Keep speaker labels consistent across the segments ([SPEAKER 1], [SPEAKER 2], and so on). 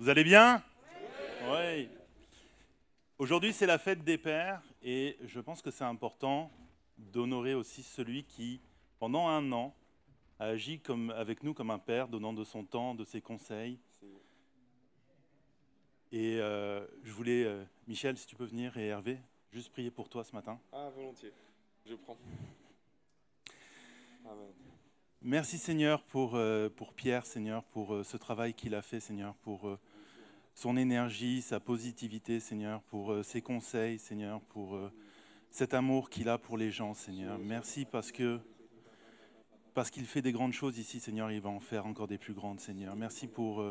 [SPEAKER 1] Vous allez bien Oui. Aujourd'hui, c'est la fête des pères et je pense que c'est important d'honorer aussi celui qui, pendant un an, a agi comme, avec nous comme un père, donnant de son temps, de ses conseils. Et euh, je voulais, euh, Michel, si tu peux venir, et Hervé, juste prier pour toi ce matin.
[SPEAKER 2] Ah, volontiers. Je prends. Amen.
[SPEAKER 1] Merci Seigneur pour, euh, pour Pierre, Seigneur, pour ce travail qu'il a fait, Seigneur, pour son énergie, sa positivité, Seigneur, pour ses conseils, Seigneur, pour cet amour qu'il a pour les gens, Seigneur. Merci parce que parce qu'il fait des grandes choses ici, Seigneur, il va en faire encore des plus grandes, Seigneur. Merci pour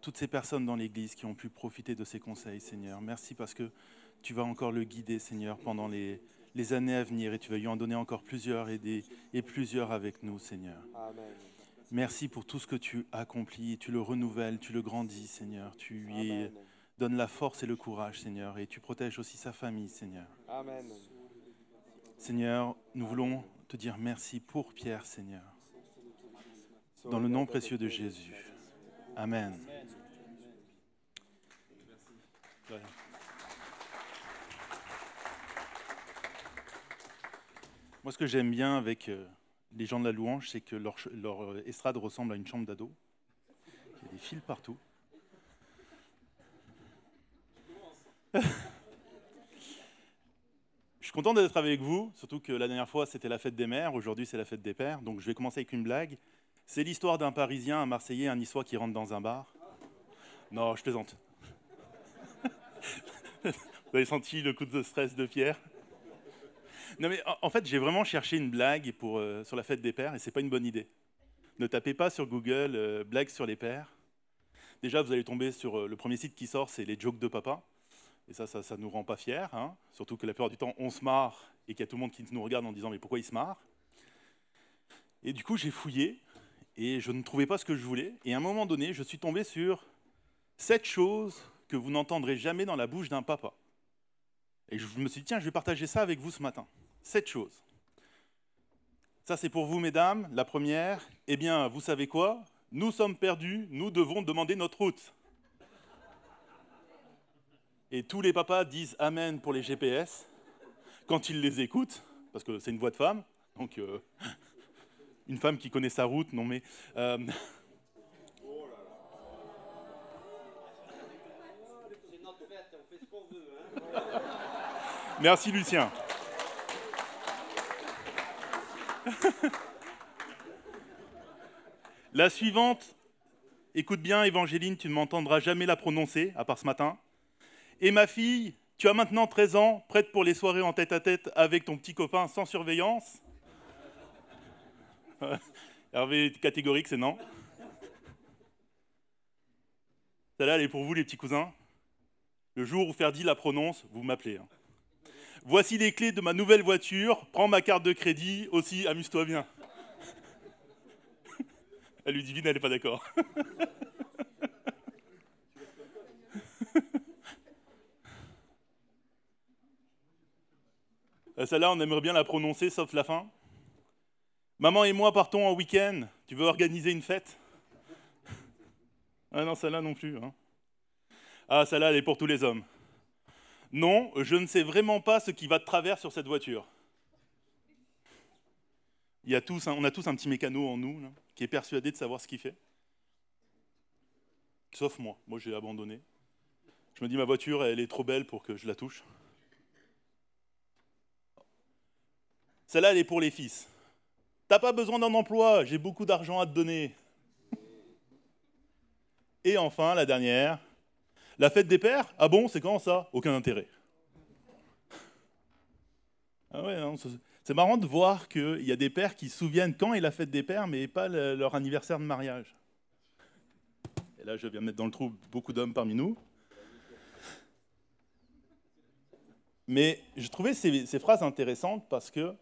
[SPEAKER 1] toutes ces personnes dans l'Église qui ont pu profiter de ses conseils, Seigneur. Merci parce que tu vas encore le guider, Seigneur, pendant les, les années à venir et tu vas lui en donner encore plusieurs et, des, et plusieurs avec nous, Seigneur.
[SPEAKER 2] Amen.
[SPEAKER 1] Merci pour tout ce que tu accomplis, tu le renouvelles, tu le grandis, Seigneur. Tu lui
[SPEAKER 2] Amen.
[SPEAKER 1] donnes la force et le courage, Seigneur, et tu protèges aussi sa famille, Seigneur.
[SPEAKER 2] Amen.
[SPEAKER 1] Seigneur, nous voulons te dire merci pour Pierre, Seigneur. Dans le nom précieux de Jésus. Amen. Moi, ce que j'aime bien avec euh, les gens de la louange, c'est que leur, euh, estrade ressemble à une chambre d'ado. Il y a des fils partout. Je suis content d'être avec vous, surtout que la dernière fois c'était la fête des mères, aujourd'hui c'est la fête des pères. Donc je vais commencer avec une blague. C'est l'histoire d'un Parisien, un Marseillais, un Niçois qui rentre dans un bar. Non, je plaisante. Vous avez senti le coup de stress de Pierre? Non mais en- fait j'ai vraiment cherché une blague euh, sur la fête des pères et c'est pas une bonne idée. Ne tapez pas sur Google euh, blague sur les pères. Déjà vous allez tomber sur euh, le premier site qui sort, c'est les jokes de papa. Et ça, ça, ça nous rend pas fiers, hein. surtout que la plupart du temps, on se marre et qu'il y a tout le monde qui nous regarde en disant mais pourquoi il se marre? Et du coup, j'ai fouillé et je ne trouvais pas ce que je voulais. Et à un moment donné, je suis tombé sur sept choses que vous n'entendrez jamais dans la bouche d'un papa. Et je me suis dit, tiens, je vais partager ça avec vous ce matin. Sept choses. Ça, c'est pour vous, mesdames. La première, eh bien, vous savez quoi? Nous sommes perdus, nous devons demander notre route. Et tous les papas disent Amen pour les GPS quand ils les écoutent, parce que c'est une voix de femme. Donc, euh, une femme qui connaît sa route, non mais. euh,
[SPEAKER 3] C'est notre
[SPEAKER 1] La suivante, écoute bien Évangéline, tu ne m'entendras jamais la prononcer, à part ce matin. Et ma fille, tu as maintenant 13 ans, prête pour les soirées en tête à tête avec ton petit copain sans surveillance Hervé catégorique, c'est non. Celle-là, elle est pour vous les petits cousins. Le jour où Ferdi la prononce, vous m'appelez. hein. Voici les clés de ma nouvelle voiture. Prends ma carte de crédit. Aussi, amuse-toi bien. Elle lui divine, elle n'est pas d'accord. Celle-là, on aimerait bien la prononcer, sauf la fin. Maman et moi partons en week-end. Tu veux organiser une fête? Ah non, celle-là non plus. hein. Ah, celle-là, elle est pour tous les hommes. Non, je ne sais vraiment pas ce qui va de travers sur cette voiture. Il y a tous, on a tous un petit mécano en nous qui est persuadé de savoir ce qu'il fait. Sauf moi. Moi, j'ai abandonné. Je me dis, ma voiture, elle est trop belle pour que je la touche. Celle-là, elle est pour les fils. T'as pas besoin d'un emploi, j'ai beaucoup d'argent à te donner. Et enfin, la dernière, la fête des pères Ah bon, c'est quand ça? Aucun intérêt. Ah ouais, c'est- marrant de voir qu'il y a des pères qui se souviennent quand est la fête des pères, mais pas le- leur anniversaire de mariage. Et là, je viens mettre dans le trou beaucoup d'hommes parmi nous. Mais je trouvais ces phrases intéressantes parce que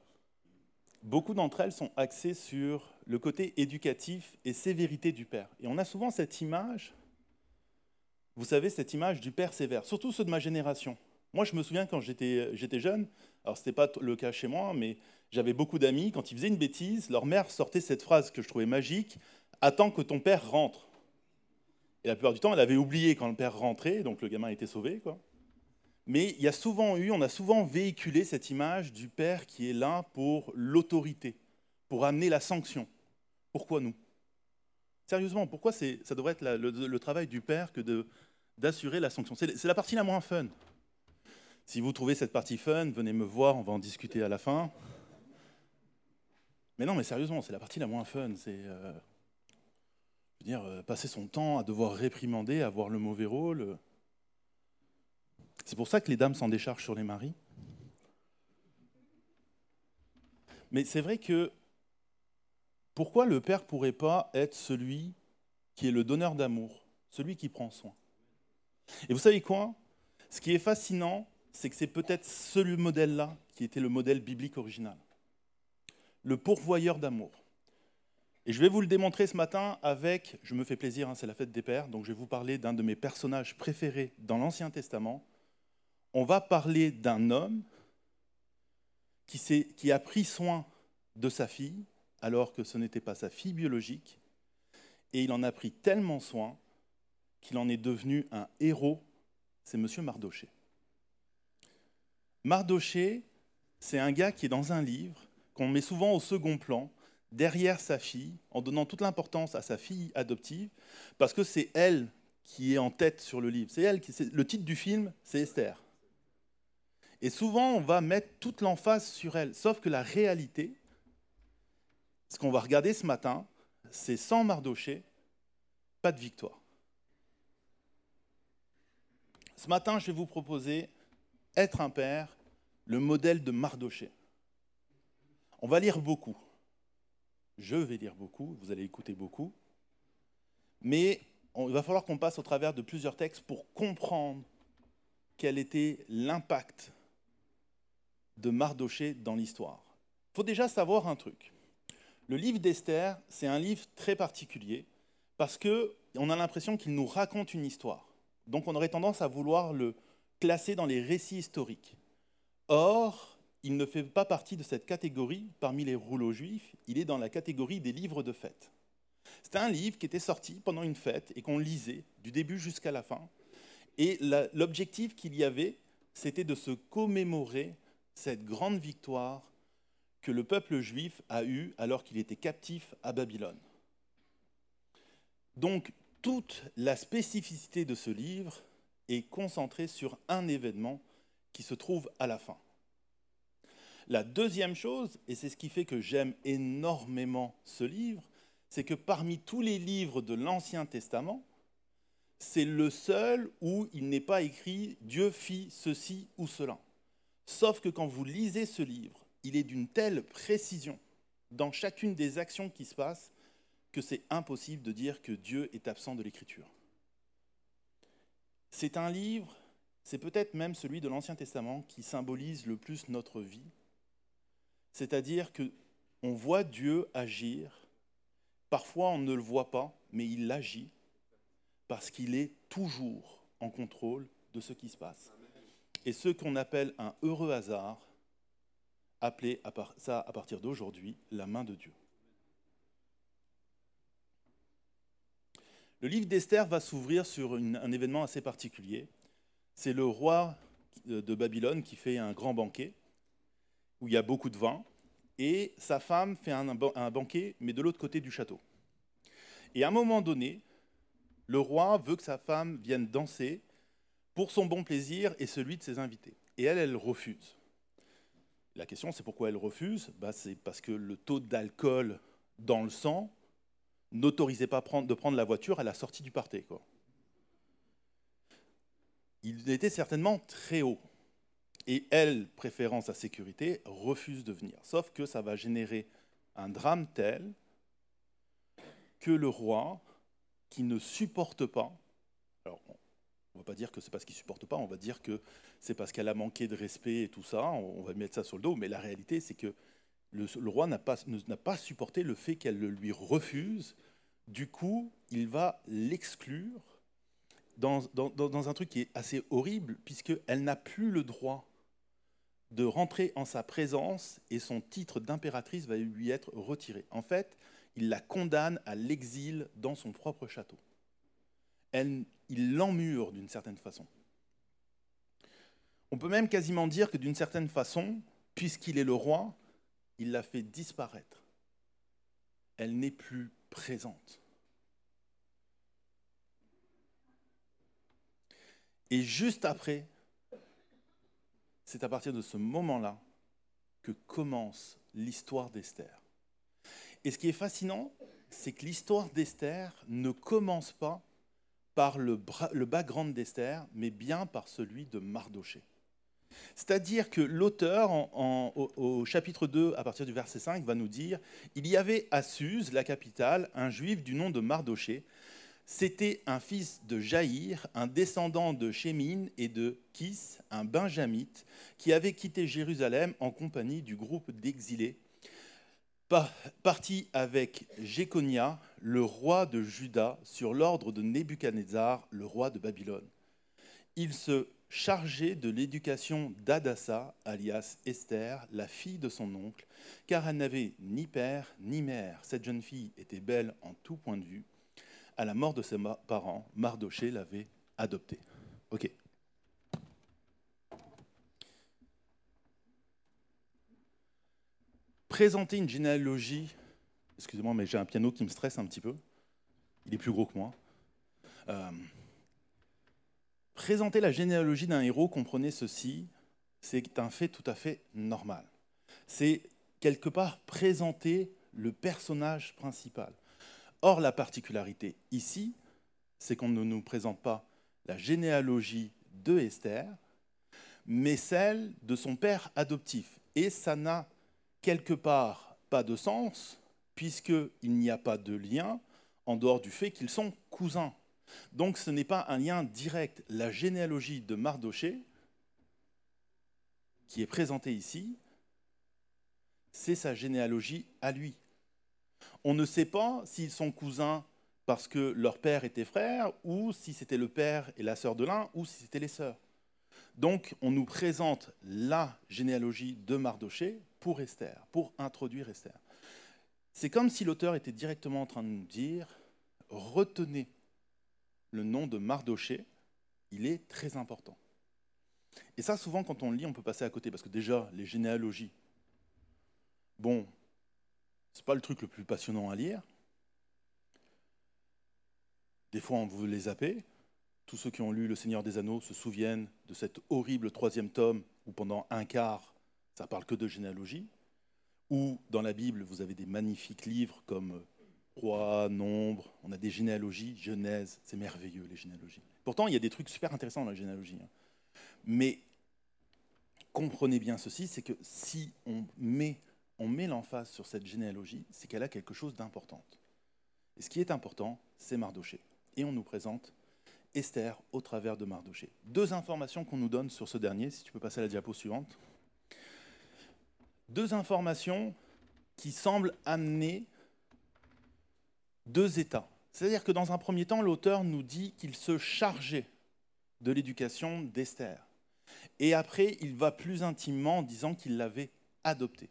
[SPEAKER 1] beaucoup d'entre elles sont axées sur le côté éducatif et sévérité du père. Et on a souvent cette image, vous savez, cette image du père sévère, surtout ceux de ma génération. Moi, je me souviens quand j'étais j'étais jeune, alors ce n'était pas le cas chez moi, mais j'avais beaucoup d'amis, quand ils faisaient une bêtise, leur mère sortait cette phrase que je trouvais magique Attends que ton père rentre. Et la plupart du temps, elle avait oublié quand le père rentrait, donc le gamin était sauvé. Mais il y a souvent eu, on a souvent véhiculé cette image du père qui est là pour l'autorité, pour amener la sanction. Pourquoi nous? Sérieusement, pourquoi ça devrait être le, travail du père que d'assurer la sanction C'est la partie la moins fun. Si vous trouvez cette partie fun, venez me voir, on va en discuter à la fin. Mais non, mais sérieusement, c'est la partie la moins fun. C'est euh, dire, euh, passer son temps à devoir réprimander, à avoir le mauvais rôle. C'est pour ça que les dames s'en déchargent sur les maris. Mais c'est vrai que pourquoi le père pourrait pas être celui qui est le donneur d'amour, celui qui prend soin? Et vous savez quoi? Ce qui est fascinant, c'est que c'est peut-être ce modèle-là qui était le modèle biblique original. Le pourvoyeur d'amour. Et je vais vous le démontrer ce matin avec, je me fais plaisir, hein, c'est la fête des pères, donc je vais vous parler d'un de mes personnages préférés dans l'Ancien Testament. On va parler d'un homme qui, qui a pris soin de sa fille alors que ce n'était pas sa fille biologique, et il en a pris tellement soin qu'il en est devenu un héros, c'est M. Mardoché. Mardoché, c'est un gars qui est dans un livre, qu'on met souvent au second plan, derrière sa fille, en donnant toute l'importance à sa fille adoptive, parce que c'est elle qui est en tête sur le livre. C'est elle qui, le titre du film, c'est Esther. Et souvent, on va mettre toute l'emphase sur elle, sauf que la réalité, ce qu'on va regarder ce matin, c'est sans Mardoché, pas de victoire. Ce matin, je vais vous proposer être un père le modèle de Mardoché. On va lire beaucoup. Je vais lire beaucoup, vous allez écouter beaucoup. Mais il va falloir qu'on passe au travers de plusieurs textes pour comprendre quel était l'impact de Mardoché dans l'histoire. Il faut déjà savoir un truc. Le livre d'Esther, c'est un livre très particulier parce qu'on a l'impression qu'il nous raconte une histoire. Donc on aurait tendance à vouloir le classer dans les récits historiques. Or, il ne fait pas partie de cette catégorie parmi les rouleaux juifs, il est dans la catégorie des livres de fête. C'est un livre qui était sorti pendant une fête et qu'on lisait du début jusqu'à la fin. Et l'objectif qu'il y avait, c'était de se commémorer cette grande victoire que le peuple juif a eue alors qu'il était captif à Babylone. Donc, toute la spécificité de ce livre est concentrée sur un événement qui se trouve à la fin. La deuxième chose, et c'est ce qui fait que j'aime énormément ce livre, c'est que parmi tous les livres de l'Ancien Testament, c'est le seul où il n'est pas écrit Dieu fit ceci ou cela. Sauf que quand vous lisez ce livre, il est d'une telle précision dans chacune des actions qui se passent que c'est impossible de dire que Dieu est absent de l'écriture. C'est un livre, c'est peut-être même celui de l'Ancien Testament qui symbolise le plus notre vie c'est-à-dire que on voit Dieu agir. Parfois, on ne le voit pas, mais il agit parce qu'il est toujours en contrôle de ce qui se passe. Et ce qu'on appelle un heureux hasard, appelez ça à partir d'aujourd'hui la main de Dieu. Le livre d'Esther va s'ouvrir sur un événement assez particulier. C'est le roi de Babylone qui fait un grand banquet où il y a beaucoup de vin, et sa femme fait un, banquet, mais de l'autre côté du château. Et à un moment donné, le roi veut que sa femme vienne danser pour son bon plaisir et celui de ses invités. Et elle, elle refuse. La question, c'est pourquoi elle refuse? Bah, C'est parce que le taux d'alcool dans le sang n'autorisait pas de prendre la voiture à la sortie du. Quoi. Il était certainement très haut. Et elle, préférant sa sécurité, refuse de venir. Sauf que ça va générer un drame tel que le roi, qui ne supporte pas, alors on ne va pas dire que c'est parce qu'il ne supporte pas, on va dire que c'est parce qu'elle a manqué de respect et tout ça, on va mettre ça sur le dos, mais la réalité c'est que le, roi n'a pas, pas supporté le fait qu'elle le lui refuse, du coup il va l'exclure dans, un truc qui est assez horrible, puisqu'elle n'a plus le droit de rentrer en sa présence et son titre d'impératrice va lui être retiré. En fait, il la condamne à l'exil dans son propre château. il l'emmure d'une certaine façon. On peut même quasiment dire que d'une certaine façon, puisqu'il est le roi, il l'a fait disparaître. Elle n'est plus présente. Et juste après, c'est à partir de ce moment-là que commence l'histoire d'Esther. Et ce qui est fascinant, c'est que l'histoire d'Esther ne commence pas par le, background d'Esther, mais bien par celui de Mardoché. C'est-à-dire que l'auteur, au, chapitre 2, à partir du verset 5, va nous dire Il y avait à Suse, la capitale, un juif du nom de Mardoché, c'était un fils de Jaïr, un descendant de Shémine et de Kis, un benjamite, qui avait quitté Jérusalem en compagnie du groupe d'exilés, parti avec Jéconia, le roi de Juda, sur l'ordre de Nebuchadnezzar, le roi de Babylone. Il se chargeait de l'éducation d'Adassa, alias Esther, la fille de son oncle, car elle n'avait ni père ni mère. Cette jeune fille était belle en tout point de vue à la mort de ses parents, Mardoché l'avait adopté. Ok. Présenter une généalogie, excusez-moi, mais j'ai un piano qui me stresse un petit peu. Il est plus gros que moi. Euh, présenter la généalogie d'un héros, comprenez ceci, c'est un fait tout à fait normal. C'est quelque part présenter le personnage principal. Or, la particularité ici, c'est qu'on ne nous présente pas la généalogie de Esther, mais celle de son père adoptif. Et ça n'a quelque part pas de sens, puisqu'il n'y a pas de lien en dehors du fait qu'ils sont cousins. Donc ce n'est pas un lien direct. La généalogie de Mardoché, qui est présentée ici, c'est sa généalogie à lui. On ne sait pas s'ils sont cousins parce que leur père était frère, ou si c'était le père et la sœur de l'un, ou si c'était les sœurs. Donc on nous présente la généalogie de Mardoché pour Esther, pour introduire Esther. C'est comme si l'auteur était directement en train de nous dire, retenez le nom de Mardoché, il est très important. Et ça, souvent, quand on lit, on peut passer à côté, parce que déjà, les généalogies, bon, n'est pas le truc le plus passionnant à lire. Des fois, on veut les zapper. Tous ceux qui ont lu Le Seigneur des Anneaux se souviennent de cet horrible troisième tome où pendant un quart, ça parle que de généalogie. Ou dans la Bible, vous avez des magnifiques livres comme Roi, Nombre, on a des généalogies, Genèse, c'est merveilleux les généalogies. Pourtant, il y a des trucs super intéressants dans la généalogie. Hein. Mais comprenez bien ceci, c'est que si on met on met l'emphase sur cette généalogie, c'est qu'elle a quelque chose d'important. Et ce qui est important, c'est Mardoché. Et on nous présente Esther au travers de Mardoché. Deux informations qu'on nous donne sur ce dernier, si tu peux passer à la diapo suivante. Deux informations qui semblent amener deux états. C'est-à-dire que dans un premier temps, l'auteur nous dit qu'il se chargeait de l'éducation d'Esther. Et après, il va plus intimement en disant qu'il l'avait adoptée.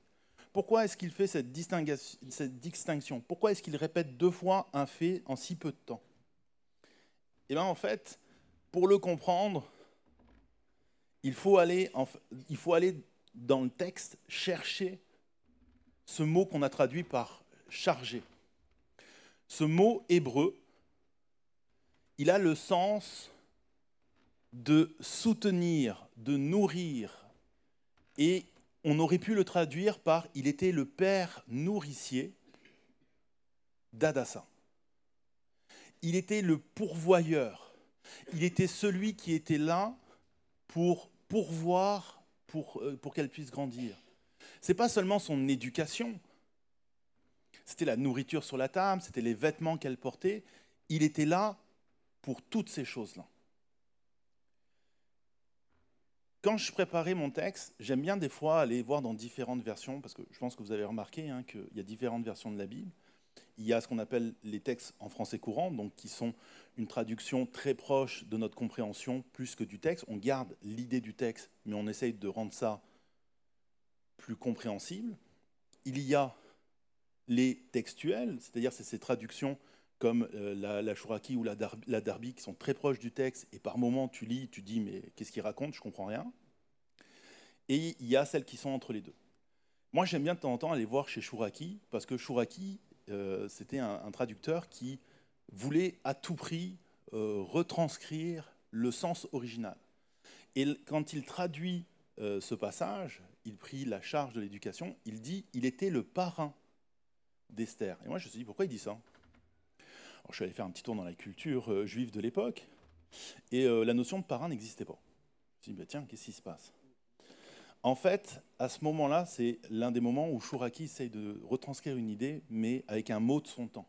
[SPEAKER 1] Pourquoi est-ce qu'il fait cette, distinction? Pourquoi est-ce qu'il répète deux fois un fait en si peu de temps? Eh bien, en fait, pour le comprendre, il faut aller, dans le texte chercher ce mot qu'on a traduit par chargé. Ce mot hébreu, il a le sens de soutenir, de nourrir, et on aurait pu le traduire par il était le père nourricier d'Adassa. Il était le pourvoyeur. Il était celui qui était là pour pourvoir pour, euh, pour qu'elle puisse grandir. Ce n'est pas seulement son éducation, c'était la nourriture sur la table, c'était les vêtements qu'elle portait. Il était là pour toutes ces choses-là. Quand je préparais mon texte, j'aime bien des fois aller voir dans différentes versions, parce que je pense que vous avez remarqué hein, qu'il y a différentes versions de la Bible. Il y a ce qu'on appelle les textes en français courant, donc qui sont une traduction très proche de notre compréhension plus que du texte. On garde l'idée du texte, mais on essaye de rendre ça plus compréhensible. Il y a les textuels, c'est-à-dire c'est ces traductions comme euh, la, Chouraki ou la, Dar- Darby, qui sont très proches du texte, et par moments tu lis, tu dis mais qu'est-ce qu'il raconte, je comprends rien. Et il y a celles qui sont entre les deux. Moi j'aime bien de temps en temps aller voir chez Chouraki, parce que Chouraki, euh, c'était un, traducteur qui voulait à tout prix euh, retranscrire le sens original. Et quand il traduit ce passage, il prit la charge de l'éducation, il dit il était le parrain d'Esther. Et moi je me suis dit pourquoi il dit ça? Alors, Je suis allé faire un petit tour dans la culture euh, juive de l'époque, et euh, la notion de parrain n'existait pas. Je me suis dit bah, tiens, qu'est-ce qui se passe? En fait, à ce moment-là, c'est l'un des moments où Chouraki essaye de retranscrire une idée, mais avec un mot de son temps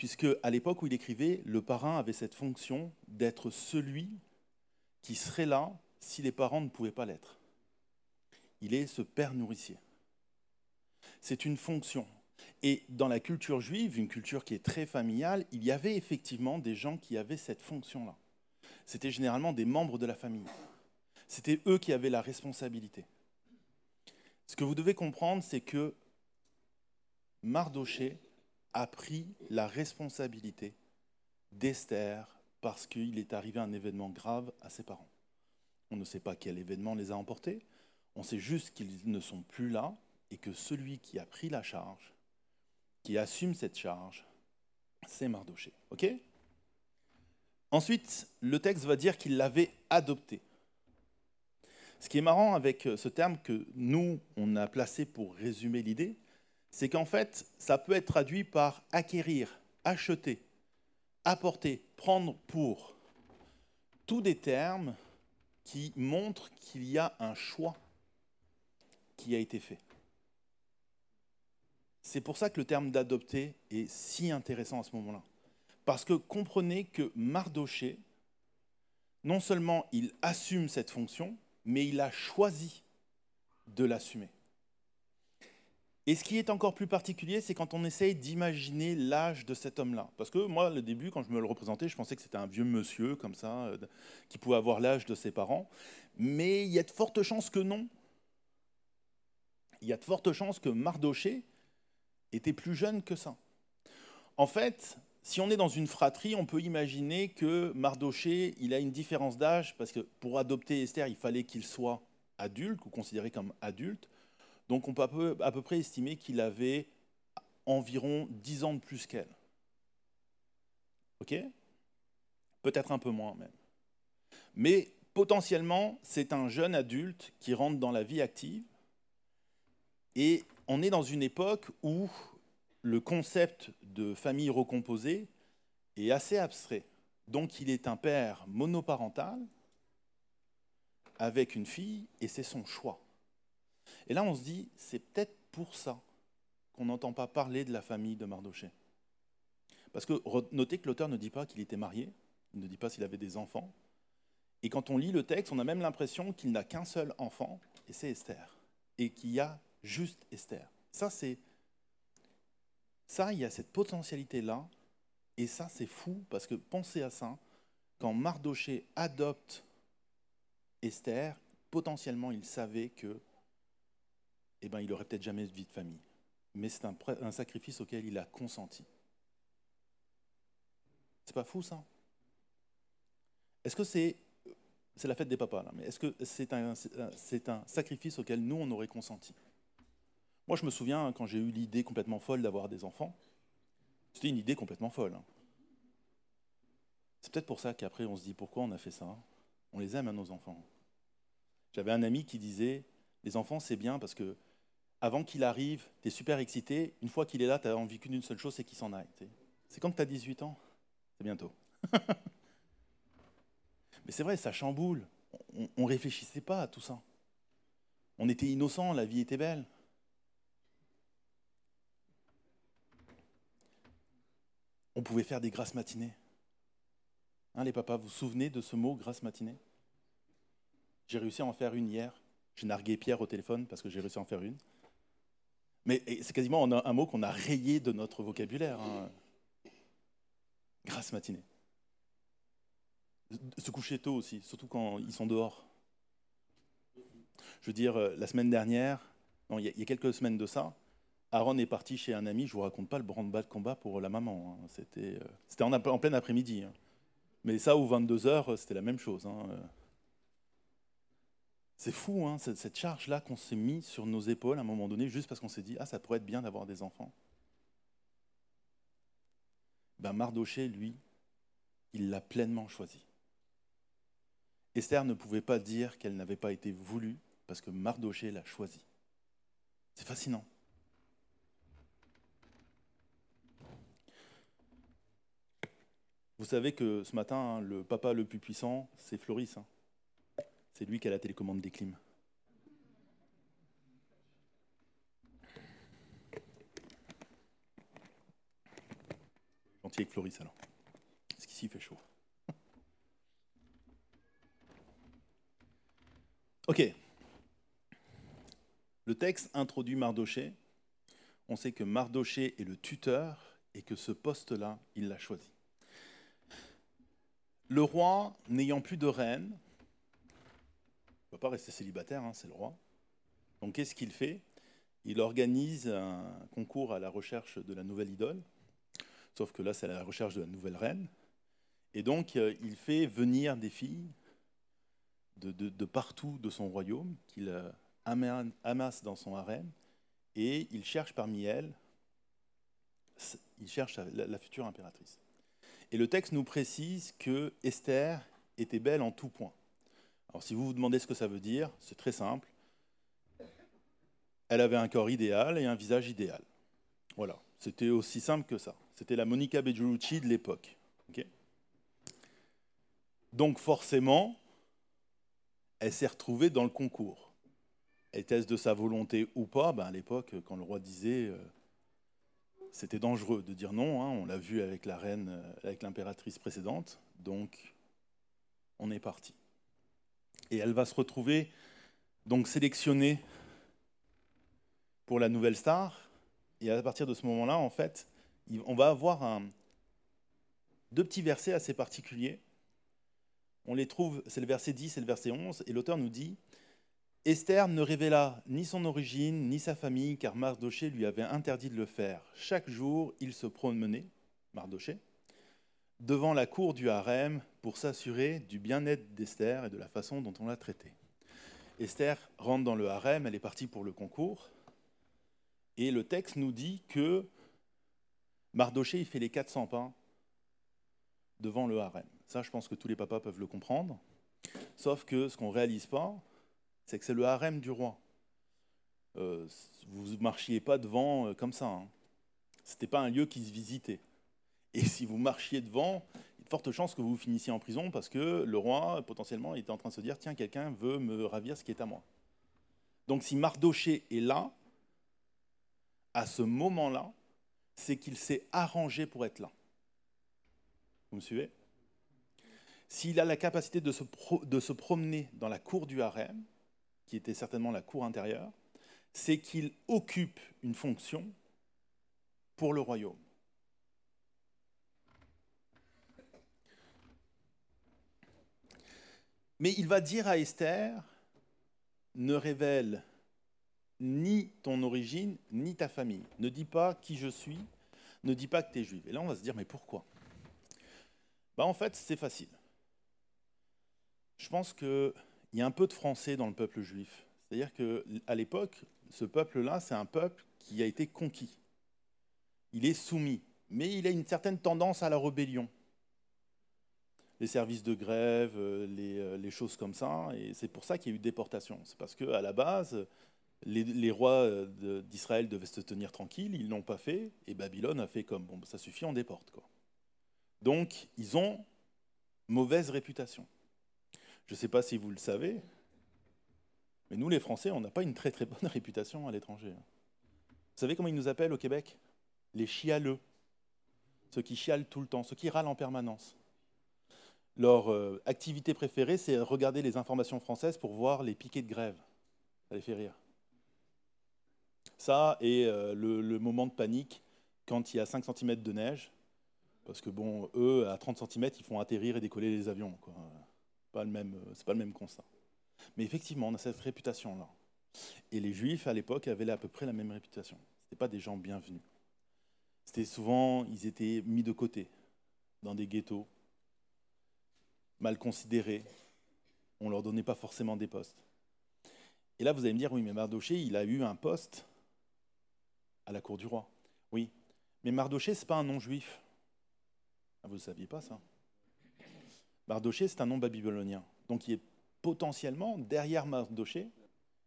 [SPEAKER 1] puisque à l'époque où il écrivait, le parrain avait cette fonction d'être celui qui serait là si les parents ne pouvaient pas l'être. Il est ce père nourricier. C'est une fonction. Et dans la culture juive, une culture qui est très familiale, il y avait effectivement des gens qui avaient cette fonction-là. C'était généralement des membres de la famille. C'était eux qui avaient la responsabilité. Ce que vous devez comprendre, c'est que Mardoché a pris la responsabilité d'Esther parce qu'il est arrivé un événement grave à ses parents. On ne sait pas quel événement les a emportés, on sait juste qu'ils ne sont plus là et que celui qui a pris la charge, qui assume cette charge, c'est Mardoché. Ok? Ensuite, le texte va dire qu'il l'avait adopté. Ce qui est marrant avec ce terme que nous, on a placé pour résumer l'idée, c'est qu'en fait, ça peut être traduit par acquérir, acheter, apporter, prendre pour. Tous des termes qui montrent qu'il y a un choix qui a été fait. C'est pour ça que le terme d'adopter est si intéressant à ce moment-là. Parce que comprenez que Mardoché, non seulement il assume cette fonction, mais il a choisi de l'assumer. Et ce qui est encore plus particulier, c'est quand on essaye d'imaginer l'âge de cet homme-là. Parce que moi, le début, quand je me le représentais, je pensais que c'était un vieux monsieur, comme ça, euh, qui pouvait avoir l'âge de ses parents. Mais il y a de fortes chances que non. Il y a de fortes chances que Mardoché était plus jeune que ça. En fait, si on est dans une fratrie, on peut imaginer que Mardoché, il a une différence d'âge, parce que pour adopter Esther, il fallait qu'il soit adulte, ou considéré comme adulte. Donc on peut à peu, près estimer qu'il avait environ 10 ans de plus qu'elle. Ok? Peut-être un peu moins même. Mais potentiellement, c'est un jeune adulte qui rentre dans la vie active. Et on est dans une époque où le concept de famille recomposée est assez abstrait. Donc il est un père monoparental avec une fille et c'est son choix. Et là, on se dit, c'est peut-être pour ça qu'on n'entend pas parler de la famille de Mardoché. Parce que notez que l'auteur ne dit pas qu'il était marié, il ne dit pas s'il avait des enfants. Et quand on lit le texte, on a même l'impression qu'il n'a qu'un seul enfant, et c'est Esther. Et qu'il y a juste Esther. Ça, c'est. Ça, il y a cette potentialité-là, et ça, c'est fou, parce que pensez à ça, quand Mardoché adopte Esther, potentiellement, il savait que eh ben, il n'aurait peut-être jamais de vie de famille. Mais c'est un, sacrifice auquel il a consenti. C'est pas fou ça? Est-ce que c'est c'est la fête des papas là, mais est-ce que c'est un, c'est un sacrifice auquel nous on aurait consenti? Moi je me souviens quand j'ai eu l'idée complètement folle d'avoir des enfants, c'était une idée complètement folle. Hein. C'est peut-être pour ça qu'après on se dit pourquoi on a fait ça? On les aime à nos enfants. J'avais un ami qui disait les enfants c'est bien parce que avant qu'il arrive, tu es super excité. Une fois qu'il est là, tu as envie qu'une seule chose, c'est qu'il s'en aille. C'est quand tu as 18 ans? C'est bientôt. Mais c'est vrai, ça chamboule. On ne réfléchissait pas à tout ça. On était innocents, la vie était belle. On pouvait faire des grâces matinées. Hein, les papas, vous vous souvenez de ce mot, grâce matinée? J'ai réussi à en faire une hier. J'ai nargué Pierre au téléphone parce que j'ai réussi à en faire une. Mais c'est quasiment un mot qu'on a rayé de notre vocabulaire. Hein. Grâce matinée. Se coucher tôt aussi, surtout quand ils sont dehors. Je veux dire, la semaine dernière, il y a quelques semaines de ça, Aaron est parti chez un ami, je vous raconte pas le branle-bas de combat pour la maman. hein. C'était euh, en, plein après-midi. hein. Mais ça, ou 22 heures, c'était la même chose. hein. Euh, C'est fou, cette, charge-là qu'on s'est mis sur nos épaules à un moment donné, juste parce qu'on s'est dit, ah, ça pourrait être bien d'avoir des enfants. Ben, Mardoché, lui, il l'a pleinement choisi. Esther ne pouvait pas dire qu'elle n'avait pas été voulue parce que Mardoché l'a choisi. C'est fascinant. Vous savez que ce matin, hein, le papa le plus puissant, c'est Floris. hein. C'est lui qui a la télécommande des clims. Gentil avec Floris alors. Parce qu'ici il fait chaud. Ok. Le texte introduit Mardoché. On sait que Mardoché est le tuteur et que ce poste-là, il l'a choisi. Le roi, n'ayant plus de reine, ne va pas rester célibataire, hein, c'est le roi. Donc qu'est-ce qu'il fait? Il organise un concours à la recherche de la nouvelle idole, sauf que là c'est la recherche de la nouvelle reine. Et donc euh, il fait venir des filles de, partout de son royaume, qu'il euh, amasse dans son harem, et il cherche parmi elles, il cherche la future impératrice. Et le texte nous précise que Esther était belle en tout point. Alors si vous vous demandez ce que ça veut dire, c'est très simple. Elle avait un corps idéal et un visage idéal. Voilà, c'était aussi simple que ça. C'était la Monica Bellucci de l'époque. Donc forcément, elle s'est retrouvée dans le concours. Était-ce de sa volonté ou pas? Ben À l'époque, quand le roi disait... euh, c'était dangereux de dire non. hein, on l'a vu avec la reine, euh, avec l'impératrice précédente. Donc, on est parti. Et elle va se retrouver donc sélectionnée pour la nouvelle star. Et à partir de ce moment-là, en fait, on va avoir deux petits versets assez particuliers. On les trouve, c'est le verset 10 et le verset 11, et l'auteur nous dit Esther ne révéla ni son origine, ni sa famille, car Mardoché lui avait interdit de le faire. Chaque jour, il se promenait, Mardoché, devant la cour du harem pour s'assurer du bien-être d'Esther et de la façon dont on l'a traitée. Esther rentre dans le harem, elle est partie pour le concours, et le texte nous dit que Mardoché, il fait les 400 pas devant le harem. Ça, je pense que tous les papas peuvent le comprendre. Sauf que ce qu'on réalise pas, c'est que c'est le harem du roi. Euh, vous ne marchiez pas devant euh, comme ça. Hein. Ce n'était pas un lieu qui se visitait. Et si vous marchiez devant, il y a de fortes chances que vous finissiez en prison parce que le roi, potentiellement, était en train de se dire tiens, quelqu'un veut me ravir ce qui est à moi. Donc si Mardoché est là, à ce moment-là, c'est qu'il s'est arrangé pour être là. Vous me suivez? S'il a la capacité de se, pro- de se promener dans la cour du harem, qui était certainement la cour intérieure, c'est qu'il occupe une fonction pour le royaume. Mais il va dire à Esther, ne révèle ni ton origine, ni ta famille. Ne dis pas qui je suis, ne dis pas que tu es juive. Et là, on va se dire, mais pourquoi? Bah, En fait, c'est facile. Je pense qu'il y a un peu de français dans le peuple juif. C'est-à-dire qu'à l'époque, ce peuple-là, c'est un peuple qui a été conquis. Il est soumis, mais il a une certaine tendance à la rébellion. Les services de grève, euh, les, euh, les choses comme ça, et c'est pour ça qu'il y a eu déportation. C'est parce qu'à la base, les, rois euh, d'Israël devaient se tenir tranquilles, ils ne l'ont pas fait, et Babylone a fait comme, bon, ça suffit, on déporte. Donc, ils ont mauvaise réputation. Je ne sais pas si vous le savez, mais nous, les Français, on n'a pas une très très bonne réputation à l'étranger. Vous savez comment ils nous appellent au Québec? Les chialeux. Ceux qui chialent tout le temps, ceux qui râlent en permanence. Leur euh, activité préférée, c'est regarder les informations françaises pour voir les piquets de grève. Ça les fait rire. Ça et euh, le, moment de panique quand il y a 5 cm de neige. Parce que bon, eux, à 30 cm, ils font atterrir et décoller les avions. Pas le même, euh, c'est pas le même constat. Mais effectivement, on a cette réputation-là. Et les Juifs, à l'époque, avaient à peu près la même réputation. Ce pas des gens bienvenus. C'était souvent, ils étaient mis de côté, dans des ghettos, mal considérés. On ne leur donnait pas forcément des postes. Et là, vous allez me dire, oui, mais Mardoché, il a eu un poste à la cour du roi. Oui, mais Mardoché, ce n'est pas un nom juif. Ah, vous ne saviez pas ça? Mardoché, c'est un nom babylonien. Donc, il est potentiellement, derrière Mardoché,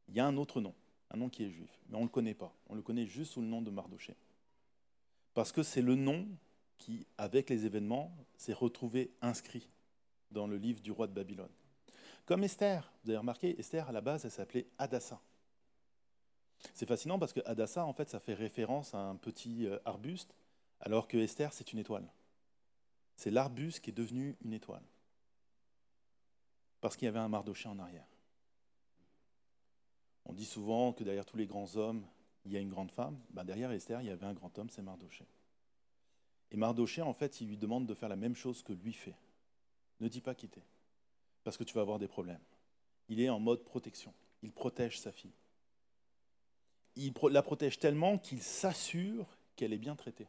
[SPEAKER 1] il y a un autre nom, un nom qui est juif. Mais on ne le connaît pas. On le connaît juste sous le nom de Mardoché. Parce que c'est le nom qui, avec les événements, s'est retrouvé inscrit dans le livre du roi de Babylone. Comme Esther, vous avez remarqué, Esther, à la base, elle s'appelait Adassa. C'est fascinant parce que Adassa, en fait, ça fait référence à un petit euh, arbuste, alors que Esther, c'est une étoile. C'est l'arbuste qui est devenu une étoile. Parce qu'il y avait un mardoché en arrière. On dit souvent que derrière tous les grands hommes, il y a une grande femme. Ben derrière Esther, il y avait un grand homme, c'est Mardoché. Et Mardoché, en fait, il lui demande de faire la même chose que lui fait. Ne dis pas quitter, parce que tu vas avoir des problèmes. Il est en mode protection. Il protège sa fille. Il la protège tellement qu'il s'assure qu'elle est bien traitée.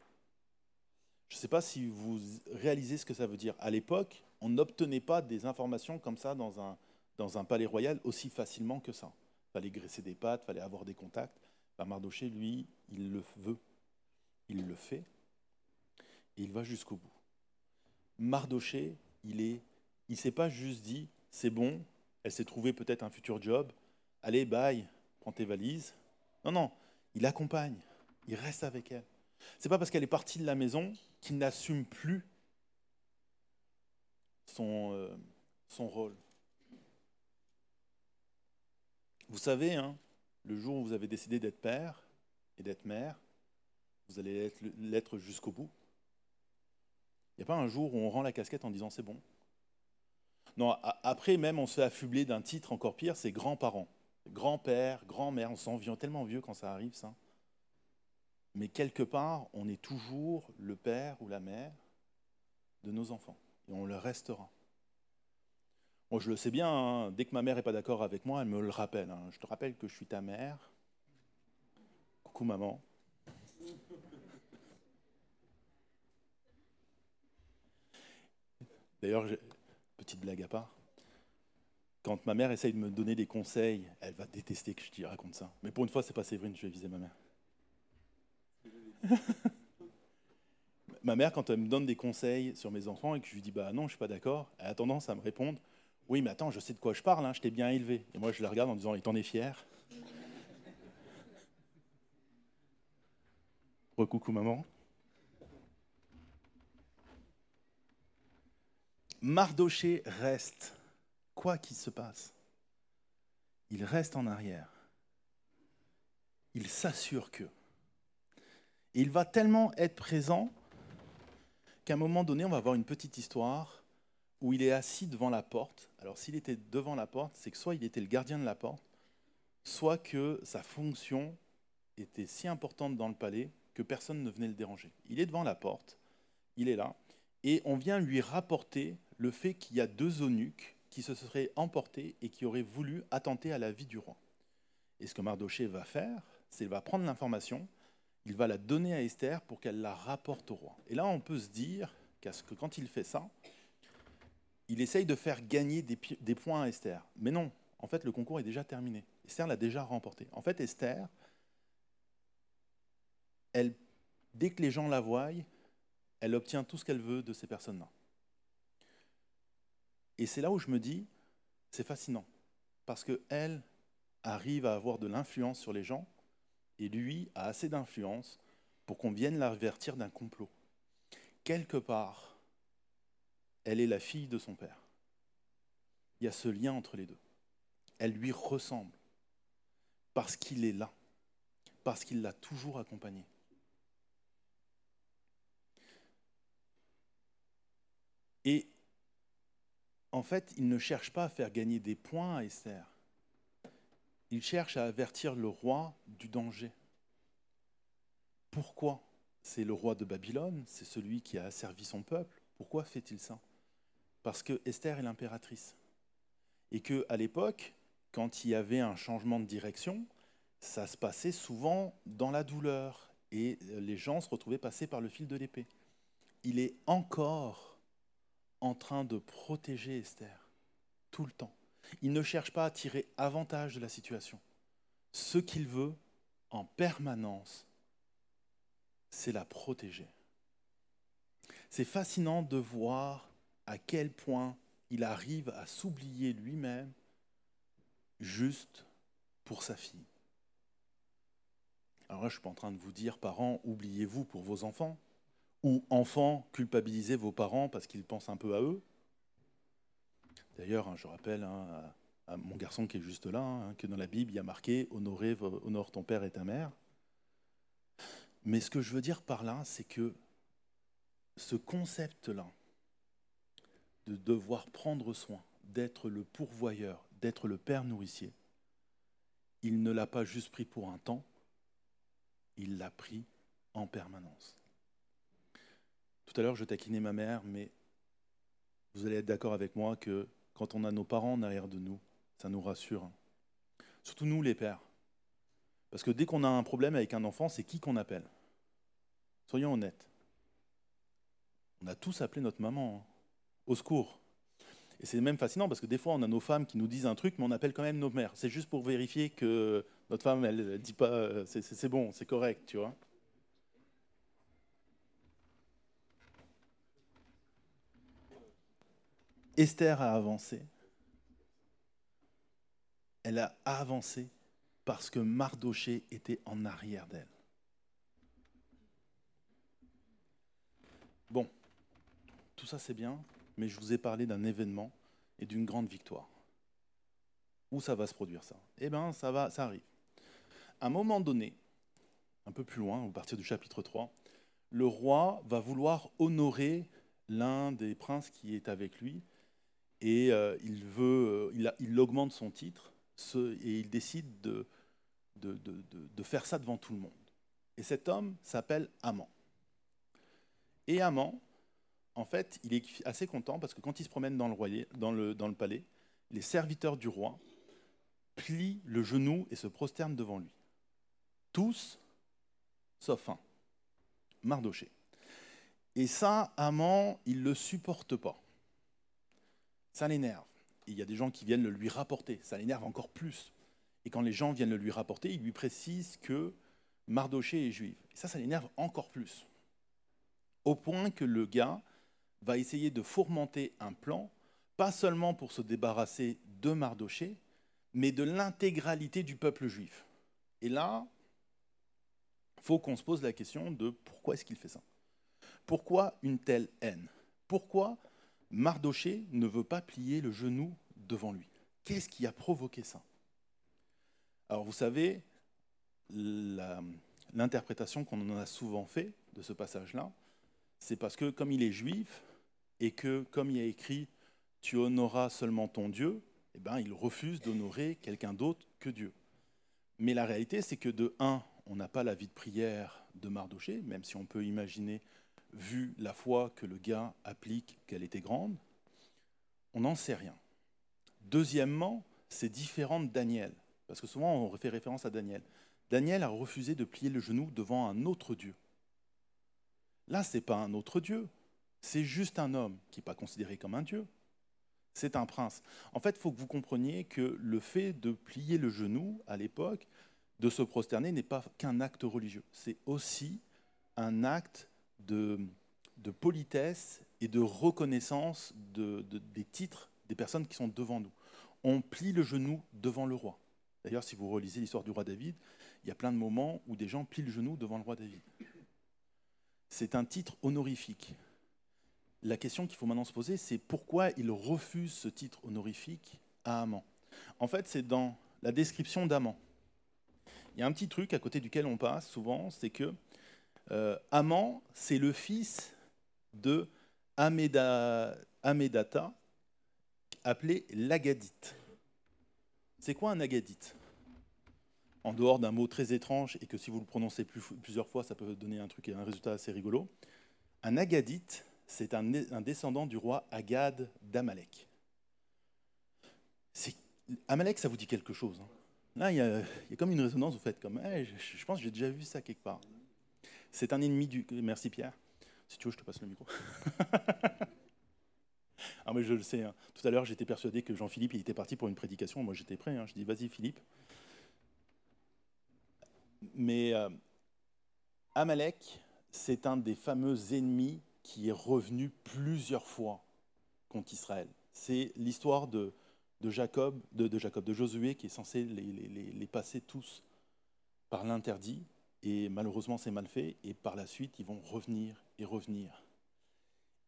[SPEAKER 1] Je ne sais pas si vous réalisez ce que ça veut dire. À l'époque, on n'obtenait pas des informations comme ça dans un, dans un palais royal aussi facilement que ça. Fallait graisser des pattes, fallait avoir des contacts. Ben Mardoché, lui, il le veut, il le fait, et il va jusqu'au bout. Mardoché, il est, il s'est pas juste dit, c'est bon, elle s'est trouvée peut-être un futur job, allez, bye, prends tes valises. Non, non, il accompagne, il reste avec elle. C'est pas parce qu'elle est partie de la maison qu'il n'assume plus son, euh, son rôle. Vous savez, hein, le jour où vous avez décidé d'être père et d'être mère, vous allez l'être jusqu'au bout. Il n'y a pas un jour où on rend la casquette en disant c'est bon. Non, après même on se fait affubler d'un titre encore pire, c'est grands-parents. Grand-père, grand-mère, on s'en vient tellement vieux quand ça arrive ça. Mais quelque part, on est toujours le père ou la mère de nos enfants. Et on le restera. Moi, je le sais bien, hein. dès que ma mère n'est pas d'accord avec moi, elle me le rappelle. Hein. Je te rappelle que je suis ta mère. Coucou maman. D'ailleurs, petite blague à part. Quand ma mère essaye de me donner des conseils, elle va détester que je te raconte ça. Mais pour une fois, c'est pas Séverine, je vais viser ma mère. ma mère, quand elle me donne des conseils sur mes enfants et que je lui dis bah non, je suis pas d'accord, elle a tendance à me répondre oui, mais attends, je sais de quoi je parle, hein, je t'ai bien élevé. Et moi, je la regarde en disant, et t'en es fier? Recoucou maman. Mardoché reste, quoi qu'il se passe. Il reste en arrière. Il s'assure que. Et il va tellement être présent qu'à un moment donné, on va avoir une petite histoire où il est assis devant la porte. Alors s'il était devant la porte, c'est que soit il était le gardien de la porte, soit que sa fonction était si importante dans le palais que personne ne venait le déranger. Il est devant la porte, il est là, et on vient lui rapporter le fait qu'il y a deux eunuques qui se seraient emportés et qui auraient voulu attenter à la vie du roi. Et ce que Mardoché va faire, c'est qu'il va prendre l'information, il va la donner à Esther pour qu'elle la rapporte au roi. Et là, on peut se dire que quand il fait ça, il essaye de faire gagner des, points à Esther. Mais non, en fait, le concours est déjà terminé. Esther l'a déjà remporté. En fait, Esther, elle, dès que les gens la voient, elle obtient tout ce qu'elle veut de ces personnes-là. Et c'est là où je me dis, c'est fascinant, parce qu'elle arrive à avoir de l'influence sur les gens, et lui a assez d'influence pour qu'on vienne l'avertir d'un complot. Quelque part, elle est la fille de son père. Il y a ce lien entre les deux. Elle lui ressemble parce qu'il est là, parce qu'il l'a toujours accompagnée. Et en fait, il ne cherche pas à faire gagner des points à Esther. Il cherche à avertir le roi du danger. Pourquoi C'est le roi de Babylone, c'est celui qui a asservi son peuple. Pourquoi fait-il ça? Parce que Esther est l'impératrice. Et qu'à l'époque, quand il y avait un changement de direction, ça se passait souvent dans la douleur et les gens se retrouvaient passés par le fil de l'épée. Il est encore en train de protéger Esther tout le temps. Il ne cherche pas à tirer avantage de la situation. Ce qu'il veut en permanence, c'est la protéger. C'est fascinant de voir à quel point il arrive à s'oublier lui-même juste pour sa fille. Alors là, je ne suis pas en train de vous dire, parents, oubliez-vous pour vos enfants, ou enfants, culpabilisez vos parents parce qu'ils pensent un peu à eux. D'ailleurs, hein, je rappelle hein, à, mon garçon qui est juste là, hein, que dans la Bible, il y a marqué honore ton père et ta mère. Mais ce que je veux dire par là, c'est que ce concept-là, de devoir prendre soin, d'être le pourvoyeur, d'être le père nourricier, il ne l'a pas juste pris pour un temps, il l'a pris en permanence. Tout à l'heure, je taquinais ma mère, mais vous allez être d'accord avec moi que quand on a nos parents en arrière de nous, ça nous rassure. Surtout nous, les pères. Parce que dès qu'on a un problème avec un enfant, c'est qui qu'on appelle Soyons honnêtes. On a tous appelé notre maman hein. au secours. Et c'est même fascinant parce que des fois, on a nos femmes qui nous disent un truc, mais on appelle quand même nos mères. C'est juste pour vérifier que notre femme, elle ne dit pas euh, c'est bon, c'est correct, tu vois. Esther a avancé. Elle a avancé parce que Mardoché était en arrière d'elle. Bon, tout ça c'est bien, mais je vous ai parlé d'un événement et d'une grande victoire. Où ça va se produire ça? Eh bien, ça, va, ça arrive. À un moment donné, un peu plus loin, au partir du chapitre 3, le roi va vouloir honorer l'un des princes qui est avec lui, et euh, il, veut, euh, il, augmente son titre, et il décide de, faire ça devant tout le monde. Et cet homme s'appelle Amant. Et Amant, en fait, il est assez content parce que quand il se promène dans le, dans le, dans le palais, les serviteurs du roi plient le genou et se prosternent devant lui. Tous, sauf un, Mardoché. Et ça, Amant, il ne le supporte pas. Ça l'énerve. Il y a des gens qui viennent le lui rapporter. Ça l'énerve encore plus. Et quand les gens viennent le lui rapporter, il lui précise que Mardoché est juif. Et ça, ça l'énerve encore plus. Au point que le gars va essayer de fourmenter un plan, pas seulement pour se débarrasser de Mardoché, mais de l'intégralité du peuple juif. Et là, il faut qu'on se pose la question de pourquoi est-ce qu'il fait ça? Pourquoi une telle haine? Pourquoi Mardoché ne veut pas plier le genou devant lui Qu'est-ce qui a provoqué ça? Alors vous savez, l'interprétation qu'on en a souvent fait de ce passage-là, c'est parce que comme il est juif, et que, comme il y a écrit, tu honoreras seulement ton Dieu, eh ben, il refuse d'honorer quelqu'un d'autre que Dieu. Mais la réalité, c'est que de un, on n'a pas la vie de prière de Mardoché, même si on peut imaginer, vu la foi que le gars applique, qu'elle était grande, on n'en sait rien. Deuxièmement, c'est différent de Daniel, parce que souvent on fait référence à Daniel. Daniel a refusé de plier le genou devant un autre Dieu. Là, ce n'est pas un autre Dieu, c'est juste un homme qui n'est pas considéré comme un dieu. C'est un prince. En fait, il faut que vous compreniez que le fait de plier le genou à l'époque, de se prosterner, n'est pas qu'un acte religieux. C'est aussi un acte de, politesse et de reconnaissance des titres des personnes qui sont devant nous. On plie le genou devant le roi. D'ailleurs, si vous relisez l'histoire du roi David, il y a plein de moments où des gens plient le genou devant le roi David. C'est un titre honorifique la question qu'il faut maintenant se poser, c'est pourquoi il refuse ce titre honorifique à Amant? En fait, c'est dans la description d'Amant. Il y a un petit truc à côté duquel on passe souvent, c'est que euh, Amant, c'est le fils de appelé l'Agadite. C'est quoi un Agadite? En dehors d'un mot très étrange et que si vous le prononcez plusieurs fois, ça peut donner un truc et un résultat assez rigolo. Un Agadite, c'est un, descendant du roi Agad d'Amalek. Amalek, ça vous dit quelque chose hein? Là, il y, a, il y a comme une résonance, vous faites comme, Eh, je, je pense que j'ai déjà vu ça quelque part. C'est un ennemi du... Merci Pierre. Si tu veux, je te passe le micro. ah, mais je le sais. hein. Tout à l'heure, j'étais persuadé que Jean-Philippe il était parti pour une prédication. Moi, j'étais prêt. hein. Je dis, vas-y, Philippe. Mais euh, Amalek, c'est un des fameux ennemis qui est revenu plusieurs fois contre Israël. C'est l'histoire de, Jacob, de, Jacob, de Josué, qui est censé les passer tous par l'interdit. Et malheureusement, c'est mal fait. Et par la suite, ils vont revenir et revenir.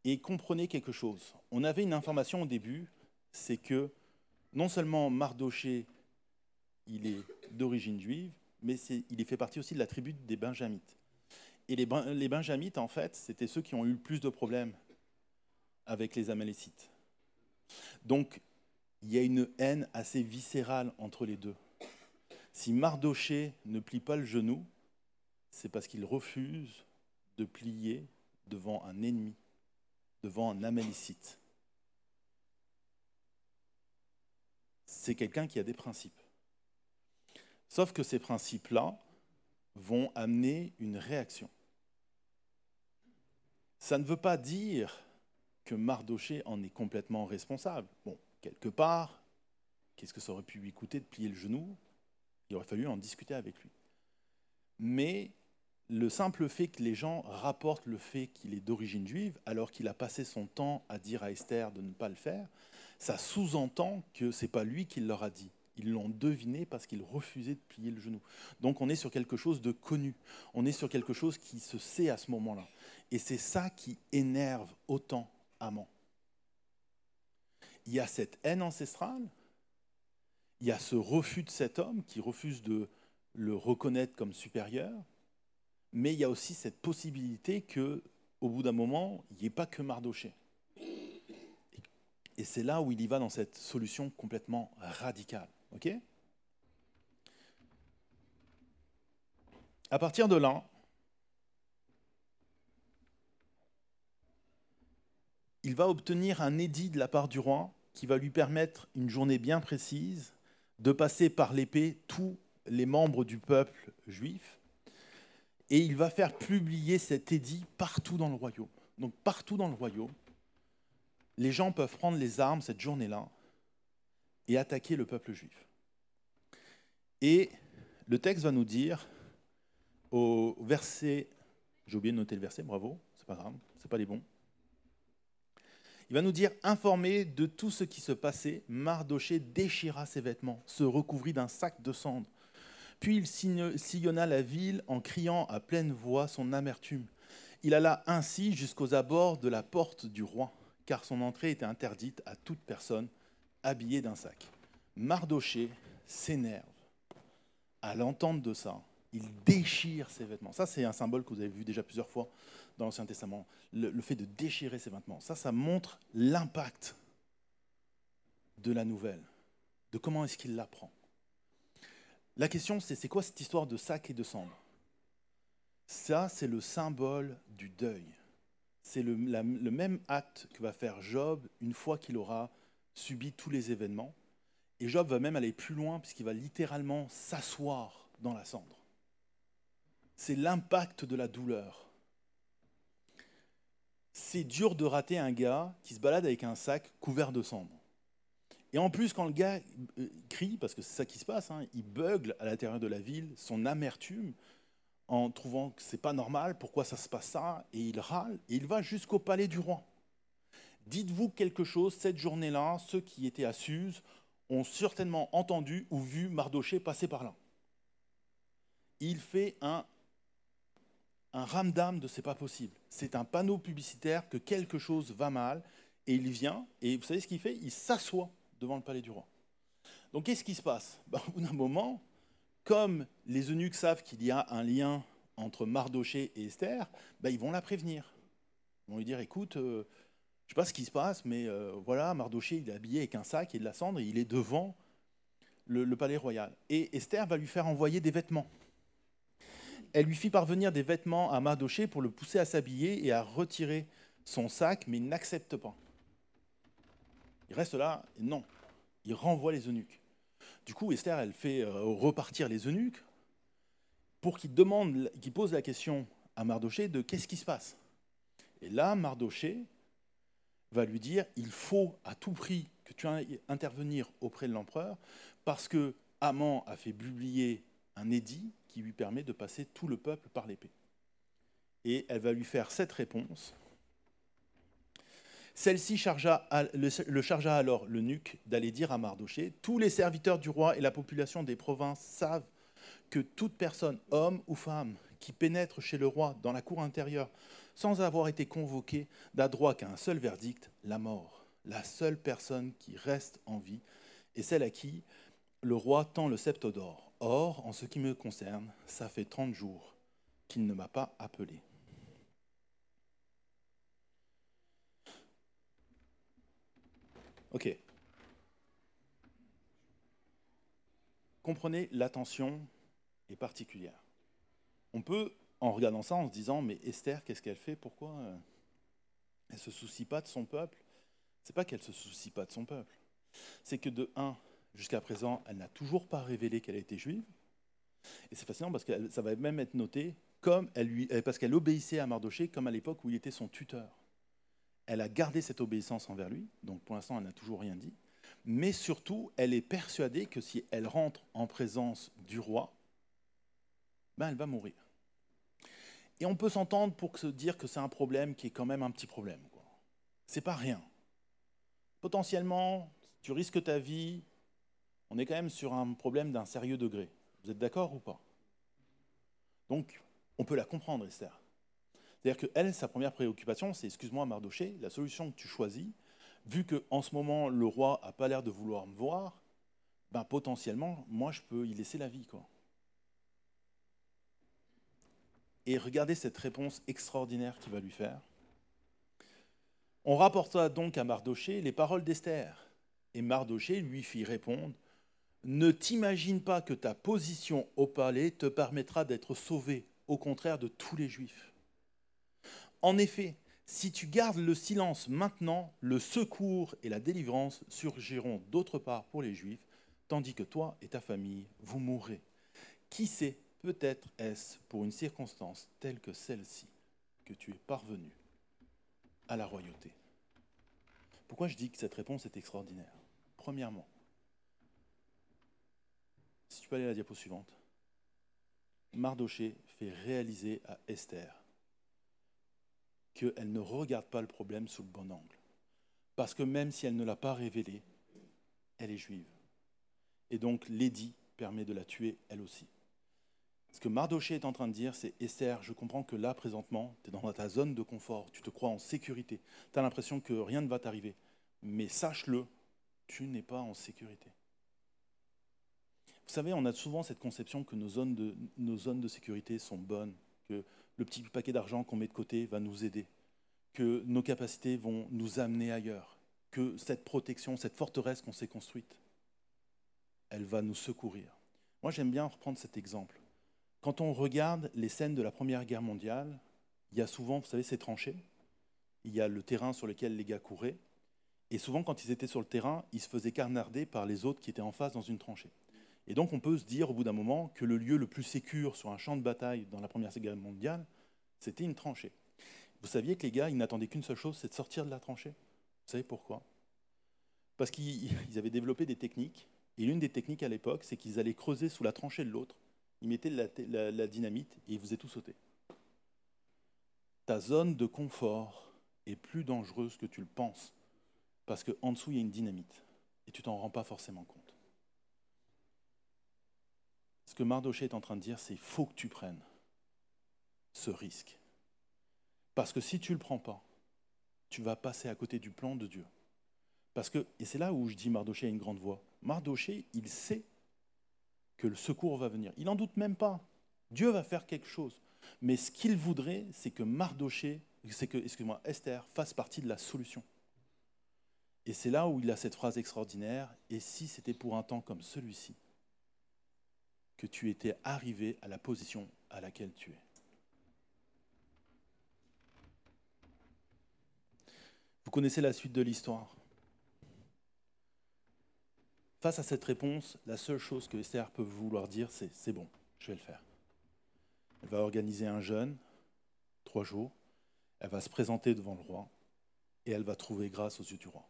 [SPEAKER 1] Et comprenez quelque chose. On avait une information au début, c'est que non seulement Mardoché, il est d'origine juive, mais il fait partie aussi de la tribu des Benjamites. Et les, Ben- les Benjamites, en fait, c'était ceux qui ont eu le plus de problèmes avec les Amalécites. Donc, il y a une haine assez viscérale entre les deux. Si Mardoché ne plie pas le genou, c'est parce qu'il refuse de plier devant un ennemi, devant un Amalécite. C'est quelqu'un qui a des principes. Sauf que ces principes-là vont amener une réaction. Ça ne veut pas dire que Mardoché en est complètement responsable. Bon, quelque part, qu'est-ce que ça aurait pu lui coûter de plier le genou? Il aurait fallu en discuter avec lui. Mais le simple fait que les gens rapportent le fait qu'il est d'origine juive, alors qu'il a passé son temps à dire à Esther de ne pas le faire, ça sous-entend que ce n'est pas lui qui leur a dit. Ils l'ont deviné parce qu'il refusait de plier le genou. Donc on est sur quelque chose de connu. On est sur quelque chose qui se sait à ce moment-là. Et c'est ça qui énerve autant Amant. Il y a cette haine ancestrale, il y a ce refus de cet homme qui refuse de le reconnaître comme supérieur, mais il y a aussi cette possibilité que, au bout d'un moment, il n'y ait pas que Mardoché. Et c'est là où il y va dans cette solution complètement radicale. ok? À partir de là, il va obtenir un édit de la part du roi qui va lui permettre une journée bien précise de passer par l'épée tous les membres du peuple juif. Et il va faire publier cet édit partout dans le royaume. Donc partout dans le royaume, les gens peuvent prendre les armes cette journée-là et attaquer le peuple juif. Et le texte va nous dire au verset, j'ai oublié de noter le verset, bravo, c'est pas grave, c'est pas les bons. Il va nous dire informé de tout ce qui se passait, Mardoché déchira ses vêtements, se recouvrit d'un sac de cendres. Puis il sillonna la ville en criant à pleine voix son amertume. Il alla ainsi jusqu'aux abords de la porte du roi, car son entrée était interdite à toute personne habillée d'un sac. Mardoché s'énerve à l'entente de ça. Il déchire ses vêtements. Ça, c'est un symbole que vous avez vu déjà plusieurs fois dans l'Ancien Testament. Le fait de déchirer ses vêtements. Ça, ça montre l'impact de la nouvelle, de comment est-ce qu'il l'apprend. La question, c'est c'est quoi cette histoire de sac et de cendre? Ça, c'est le symbole du deuil. C'est le, le même acte que va faire Job une fois qu'il aura subi tous les événements. Et Job va même aller plus loin puisqu'il va littéralement s'asseoir dans la cendre. C'est l'impact de la douleur. C'est dur de rater un gars qui se balade avec un sac couvert de cendre. Et en plus, quand le gars euh, crie, parce que c'est ça qui se passe, hein, il bugle à l'intérieur de la ville son amertume en trouvant que c'est pas normal, pourquoi ça se passe ça, et il râle, et il va jusqu'au palais du roi. Dites-vous quelque chose, cette journée-là, ceux qui étaient à Suse ont certainement entendu ou vu Mardoché passer par là. Il fait un, un ramdam de c'est pas possible. C'est un panneau publicitaire que quelque chose va mal, et il vient, et vous savez ce qu'il fait? Il s'assoit devant le palais du roi. Donc qu'est-ce qui se passe? Ben, Au bout d'un moment, comme les eunuques savent qu'il y a un lien entre Mardoché et Esther, ben, ils vont la prévenir. Ils vont lui dire, écoute, euh, je ne sais pas ce qui se passe, mais euh, voilà, Mardoché, il est habillé avec un sac et de la cendre, et il est devant le, le palais royal. Et Esther va lui faire envoyer des vêtements. Elle lui fit parvenir des vêtements à Mardoché pour le pousser à s'habiller et à retirer son sac, mais il n'accepte pas. Il reste là, non, il renvoie les eunuques. Du coup, Esther, elle fait euh, repartir les eunuques pour qu'ils demandent, qu'ils posent la question à Mardoché de qu'est-ce qui se passe. Et là, Mardoché va lui dire il faut à tout prix que tu ailles intervenir auprès de l'empereur parce que Haman a fait publier un édit qui lui permet de passer tout le peuple par l'épée. Et elle va lui faire cette réponse. Celle-ci le, chargea alors l'eunuque d'aller dire à Mardoché Tous les serviteurs du roi et la population des provinces savent que toute personne, homme ou femme, qui pénètre chez le roi dans la cour intérieure sans avoir été convoqué n'a droit qu'à un seul verdict, la mort. La seule personne qui reste en vie est celle à qui le roi tend le sceptre d'or. Or, en ce qui me concerne, ça fait 30 jours qu'il ne m'a pas appelé. Ok. Comprenez, l'attention est particulière. On peut, en regardant ça, en se disant, mais Esther, qu'est-ce qu'elle fait? Pourquoi euh, elle ne se soucie pas de son peuple? C'est pas qu'elle ne se soucie pas de son peuple. C'est que de un, jusqu'à présent, elle n'a toujours pas révélé qu'elle était juive. Et c'est fascinant parce que ça va même être noté comme elle lui, parce qu'elle obéissait à Mardoché comme à l'époque où il était son tuteur. Elle a gardé cette obéissance envers lui, donc pour l'instant elle n'a toujours rien dit, mais surtout elle est persuadée que si elle rentre en présence du roi, ben elle va mourir. Et on peut s'entendre pour se dire que c'est un problème qui est quand même un petit problème. C'est pas rien. Potentiellement, tu risques ta vie, on est quand même sur un problème d'un sérieux degré. Vous êtes d'accord ou pas? Donc, on peut la comprendre, Esther. C'est-à-dire qu'elle, sa première préoccupation, c'est excuse-moi, Mardoché, la solution que tu choisis, vu qu'en ce moment, le roi n'a pas l'air de vouloir me voir, ben, potentiellement, moi, je peux y laisser la vie. Quoi. Et regardez cette réponse extraordinaire qu'il va lui faire. On rapporta donc à Mardoché les paroles d'Esther. Et Mardoché lui fit répondre Ne t'imagine pas que ta position au palais te permettra d'être sauvé, au contraire de tous les Juifs. En effet, si tu gardes le silence maintenant, le secours et la délivrance surgiront d'autre part pour les Juifs, tandis que toi et ta famille, vous mourrez. Qui sait, peut-être est-ce pour une circonstance telle que celle-ci que tu es parvenu à la royauté. Pourquoi je dis que cette réponse est extraordinaire? Premièrement, si tu peux aller à la diapo suivante, Mardoché fait réaliser à Esther qu'elle ne regarde pas le problème sous le bon angle. Parce que même si elle ne l'a pas révélé, elle est juive. Et donc l'édit permet de la tuer elle aussi. Ce que Mardoché est en train de dire, c'est Esther, je comprends que là, présentement, tu es dans ta zone de confort, tu te crois en sécurité, tu as l'impression que rien ne va t'arriver. Mais sache-le, tu n'es pas en sécurité. Vous savez, on a souvent cette conception que nos zones de, nos zones de sécurité sont bonnes, que le petit paquet d'argent qu'on met de côté va nous aider, que nos capacités vont nous amener ailleurs, que cette protection, cette forteresse qu'on s'est construite, elle va nous secourir. Moi, j'aime bien reprendre cet exemple. Quand on regarde les scènes de la Première Guerre mondiale, il y a souvent, vous savez, ces tranchées, il y a le terrain sur lequel les gars couraient, et souvent, quand ils étaient sur le terrain, ils se faisaient carnarder par les autres qui étaient en face dans une tranchée. Et donc on peut se dire au bout d'un moment que le lieu le plus sécur sur un champ de bataille dans la Première Guerre mondiale, c'était une tranchée. Vous saviez que les gars, ils n'attendaient qu'une seule chose, c'est de sortir de la tranchée. Vous savez pourquoi? Parce qu'ils avaient développé des techniques, et l'une des techniques à l'époque, c'est qu'ils allaient creuser sous la tranchée de l'autre, ils mettaient la, dynamite et ils faisaient tout sauter. Ta zone de confort est plus dangereuse que tu le penses, parce qu'en dessous, il y a une dynamite, et tu t'en rends pas forcément compte. Ce que Mardoché est en train de dire, c'est qu'il faut que tu prennes ce risque. Parce que si tu ne le prends pas, tu vas passer à côté du plan de Dieu. Parce que, et c'est là où je dis Mardoché a une grande voix, Mardoché, il sait que le secours va venir. Il n'en doute même pas. Dieu va faire quelque chose. Mais ce qu'il voudrait, c'est que Mardoché, c'est que, excuse-moi, Esther fasse partie de la solution. Et c'est là où il a cette phrase extraordinaire, et si c'était pour un temps comme celui-ci, que tu étais arrivé à la position à laquelle tu es. Vous connaissez la suite de l'histoire. face à cette réponse, la seule chose que Esther peut vouloir dire, c'est c'est bon, je vais le faire. Elle va organiser un jeûne, trois jours, elle va se présenter devant le roi et elle va trouver grâce aux yeux du roi.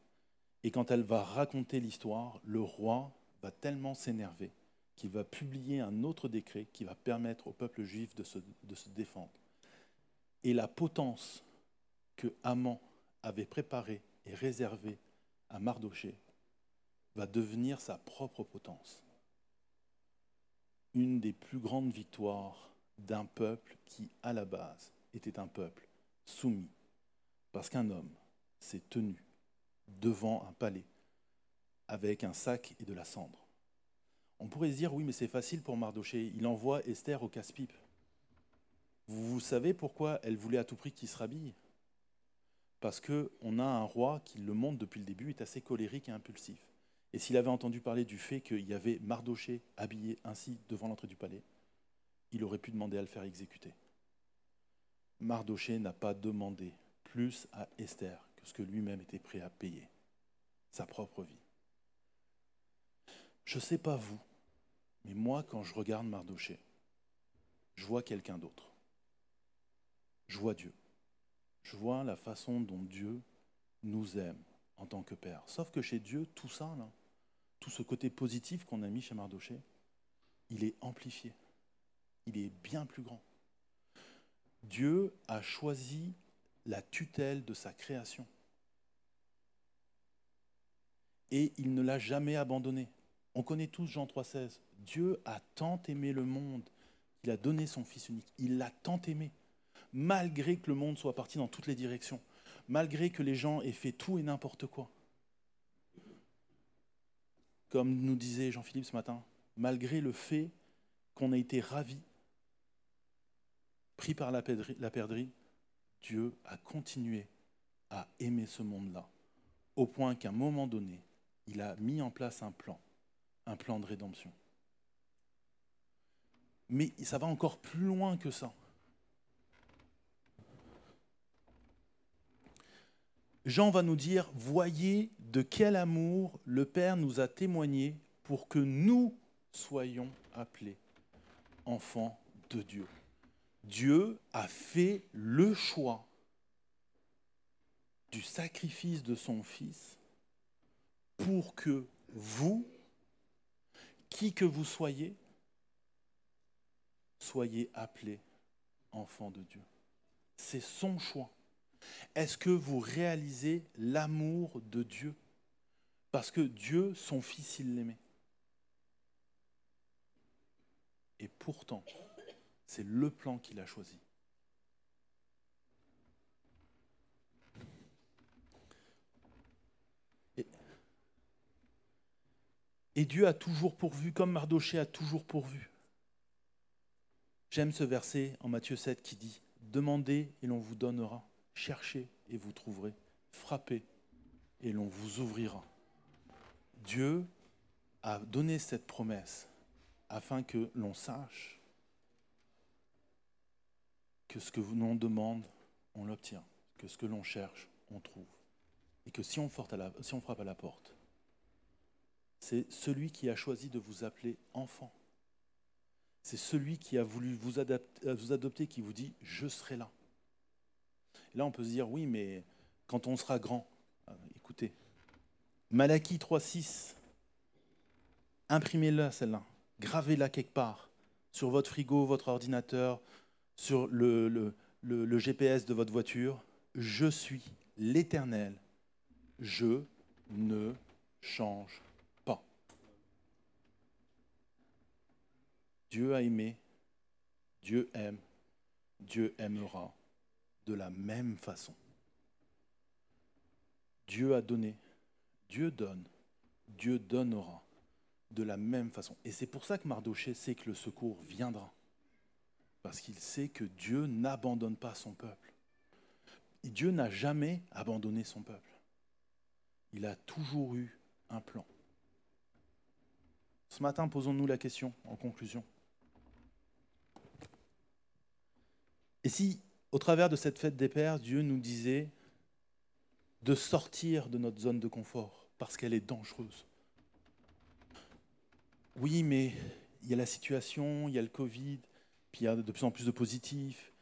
[SPEAKER 1] Et quand elle va raconter l'histoire, le roi va tellement s'énerver qu'il va publier un autre décret qui va permettre au peuple juif de se, défendre. Et la potence que Haman avait préparée et réservée à Mardoché va devenir sa propre potence. Une des plus grandes victoires d'un peuple qui, à la base, était un peuple soumis, parce qu'un homme s'est tenu devant un palais avec un sac et de la cendre. On pourrait se dire, oui, mais c'est facile pour Mardoché, il envoie Esther au casse-pipe. Vous savez pourquoi elle voulait à tout prix qu'il se rhabille? Parce qu'on a un roi qui le montre depuis le début, est assez colérique et impulsif. Et s'il avait entendu parler du fait qu'il y avait Mardoché habillé ainsi devant l'entrée du palais, il aurait pu demander à le faire exécuter. Mardoché n'a pas demandé plus à Esther que ce que lui-même était prêt à payer, sa propre vie. Je ne sais pas vous, mais moi, quand je regarde Mardoché, je vois quelqu'un d'autre. Je vois Dieu. Je vois la façon dont Dieu nous aime en tant que Père. Sauf que chez Dieu, tout ça, tout ce côté positif qu'on a mis chez Mardoché, il est amplifié. Il est bien plus grand. Dieu a choisi la tutelle de sa création. Et il ne l'a jamais abandonné. On connaît tous Jean 3,16. Dieu a tant aimé le monde qu'il a donné son Fils unique. Il l'a tant aimé, malgré que le monde soit parti dans toutes les directions, malgré que les gens aient fait tout et n'importe quoi. Comme nous disait Jean-Philippe ce matin, malgré le fait qu'on a été ravis pris par la perdrix, Dieu a continué à aimer ce monde-là, au point qu'à un moment donné, il a mis en place un plan, un plan de rédemption. Mais ça va encore plus loin que ça. Jean va nous dire, voyez de quel amour le Père nous a témoigné pour que nous soyons appelés enfants de Dieu. Dieu a fait le choix du sacrifice de son Fils pour que vous, qui que vous soyez, soyez appelés enfants de Dieu. C'est son choix. Est-ce que vous réalisez l'amour de Dieu? Parce que Dieu, son Fils, il l'aimait. Et pourtant, c'est le plan qu'il a choisi. Et, Dieu a toujours pourvu, comme Mardoché a toujours pourvu. J'aime ce verset en Matthieu 7 qui dit Demandez et l'on vous donnera, cherchez et vous trouverez, frappez et l'on vous ouvrira. Dieu a donné cette promesse afin que l'on sache que ce que l'on demande, on l'obtient, que ce que l'on cherche, on trouve. Et que si on, frappe à la, si on frappe à la porte, c'est celui qui a choisi de vous appeler enfant. C'est celui qui a voulu vous, adapter, vous adopter qui vous dit je serai là. Là, on peut se dire oui, mais quand on sera grand, euh, écoutez, Malachie 3.6, imprimez-la celle-là, gravez-la quelque part, sur votre frigo, votre ordinateur, sur le, GPS de votre voiture, je suis l'Éternel, je ne change pas. Dieu a aimé, Dieu aime, Dieu aimera de la même façon. Dieu a donné, Dieu donne, Dieu donnera de la même façon. Et c'est pour ça que Mardoché sait que le secours viendra parce qu'il sait que Dieu n'abandonne pas son peuple. Dieu n'a jamais abandonné son peuple. Il a toujours eu un plan. Ce matin, posons-nous la question en conclusion. Et si, au travers de cette fête des Pères, Dieu nous disait de sortir de notre zone de confort parce qu'elle est dangereuse, oui, mais il y a la situation, il y a le Covid, puis il y a de plus en plus de positifs,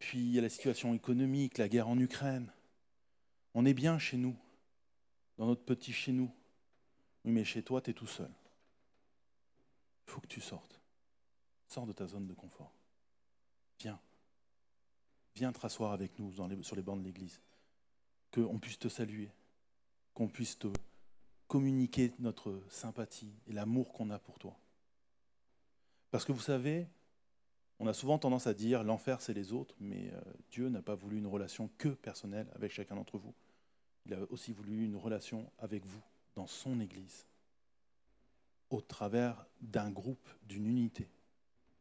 [SPEAKER 1] puis il y a la situation économique, la guerre en Ukraine. On est bien chez nous, dans notre petit chez nous. Oui, mais chez toi, tu es tout seul. Il faut que tu sortes. Sors de ta zone de confort. Viens. Viens te rasseoir avec nous sur les bancs de l'église. Qu'on puisse te saluer. Qu'on puisse te communiquer notre sympathie et l'amour qu'on a pour toi. Parce que vous savez, on a souvent tendance à dire l'enfer c'est les autres, mais euh, Dieu n'a pas voulu une relation que personnelle avec chacun d'entre vous. Il a aussi voulu une relation avec vous dans son Église, au travers d'un groupe, d'une unité,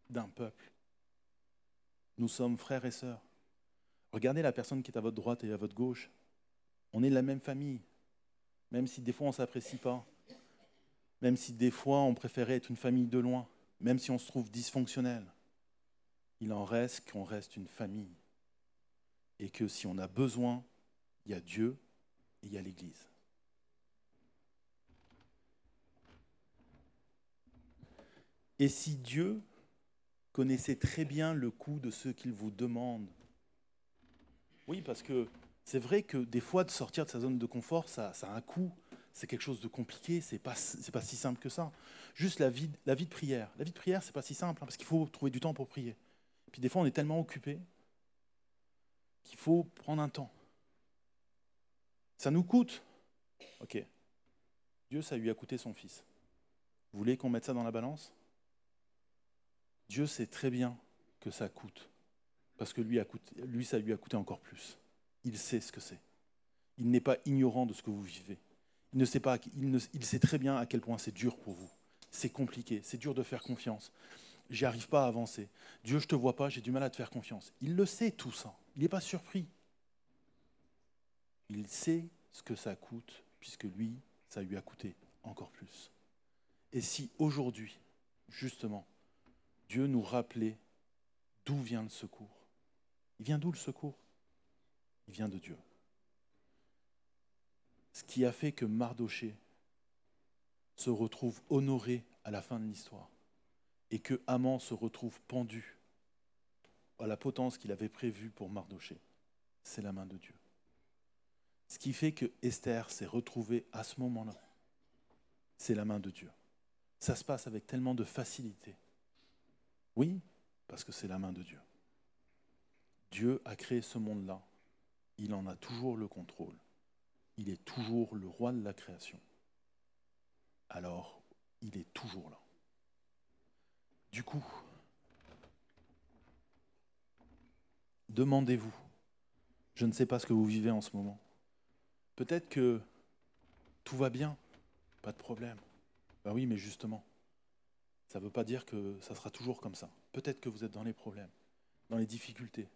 [SPEAKER 1] d'un peuple. Nous sommes frères et sœurs. Regardez la personne qui est à votre droite et à votre gauche. On est de la même famille, même si des fois on ne s'apprécie pas, même si des fois on préférait être une famille de loin, même si on se trouve dysfonctionnel. Il en reste qu'on reste une famille. Et que si on a besoin, il y a Dieu et il y a l'Église. Et si Dieu connaissait très bien le coût de ce qu'il vous demande, oui, parce que c'est vrai que des fois, de sortir de sa zone de confort, ça, a un coût, c'est quelque chose de compliqué, c'est pas, pas si simple que ça. Juste la vie, la vie de prière. La vie de prière, c'est pas si simple, hein, parce qu'il faut trouver du temps pour prier. Puis des fois, on est tellement occupé qu'il faut prendre un temps. Ça nous coûte. Ok. Dieu, ça lui a coûté son fils. Vous voulez qu'on mette ça dans la balance? Dieu sait très bien que ça coûte, parce que lui, ça lui a coûté encore plus. Il sait ce que c'est. Il n'est pas ignorant de ce que vous vivez. Il, ne sait pas, il, sait très bien à quel point c'est dur pour vous. C'est compliqué, c'est dur de faire confiance. J'y arrive pas à avancer. Dieu, je te vois pas, j'ai du mal à te faire confiance. Il le sait tout ça. Il n'est pas surpris. Il sait ce que ça coûte, puisque lui, ça lui a coûté encore plus. Et si aujourd'hui, justement, Dieu nous rappelait d'où vient le secours. Il vient d'où le secours? Il vient de Dieu. Ce qui a fait que Mardoché se retrouve honoré à la fin de l'histoire et que Haman se retrouve pendu à la potence qu'il avait prévue pour Mardoché, c'est la main de Dieu. Ce qui fait que Esther s'est retrouvée à ce moment-là, c'est la main de Dieu. Ça se passe avec tellement de facilité. Oui, parce que c'est la main de Dieu. Dieu a créé ce monde-là. Il en a toujours le contrôle. Il est toujours le roi de la création. Alors, il est toujours là. Du coup, demandez-vous, je ne sais pas ce que vous vivez en ce moment. Peut-être que tout va bien, pas de problème. Ben oui, mais justement, ça ne veut pas dire que ça sera toujours comme ça. Peut-être que vous êtes dans les problèmes, dans les difficultés.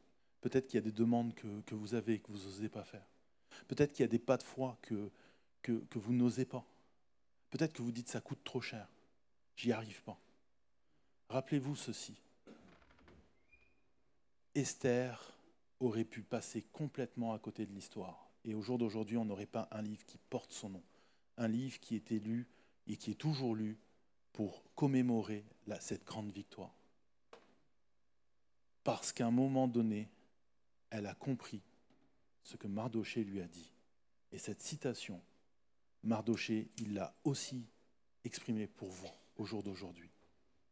[SPEAKER 1] Peut-être qu'il y a des demandes que, vous avez et que vous n'osez pas faire. Peut-être qu'il y a des pas de foi que, vous n'osez pas. Peut-être que vous dites ça coûte trop cher. J'y arrive pas. Rappelez-vous ceci. Esther aurait pu passer complètement à côté de l'histoire. Et au jour d'aujourd'hui, on n'aurait pas un livre qui porte son nom. Un livre qui était lu et qui est toujours lu pour commémorer cette grande victoire. Parce qu'à un moment donné, elle a compris ce que Mardoché lui a dit. Et cette citation, Mardoché, il l'a aussi exprimée pour vous au jour d'aujourd'hui.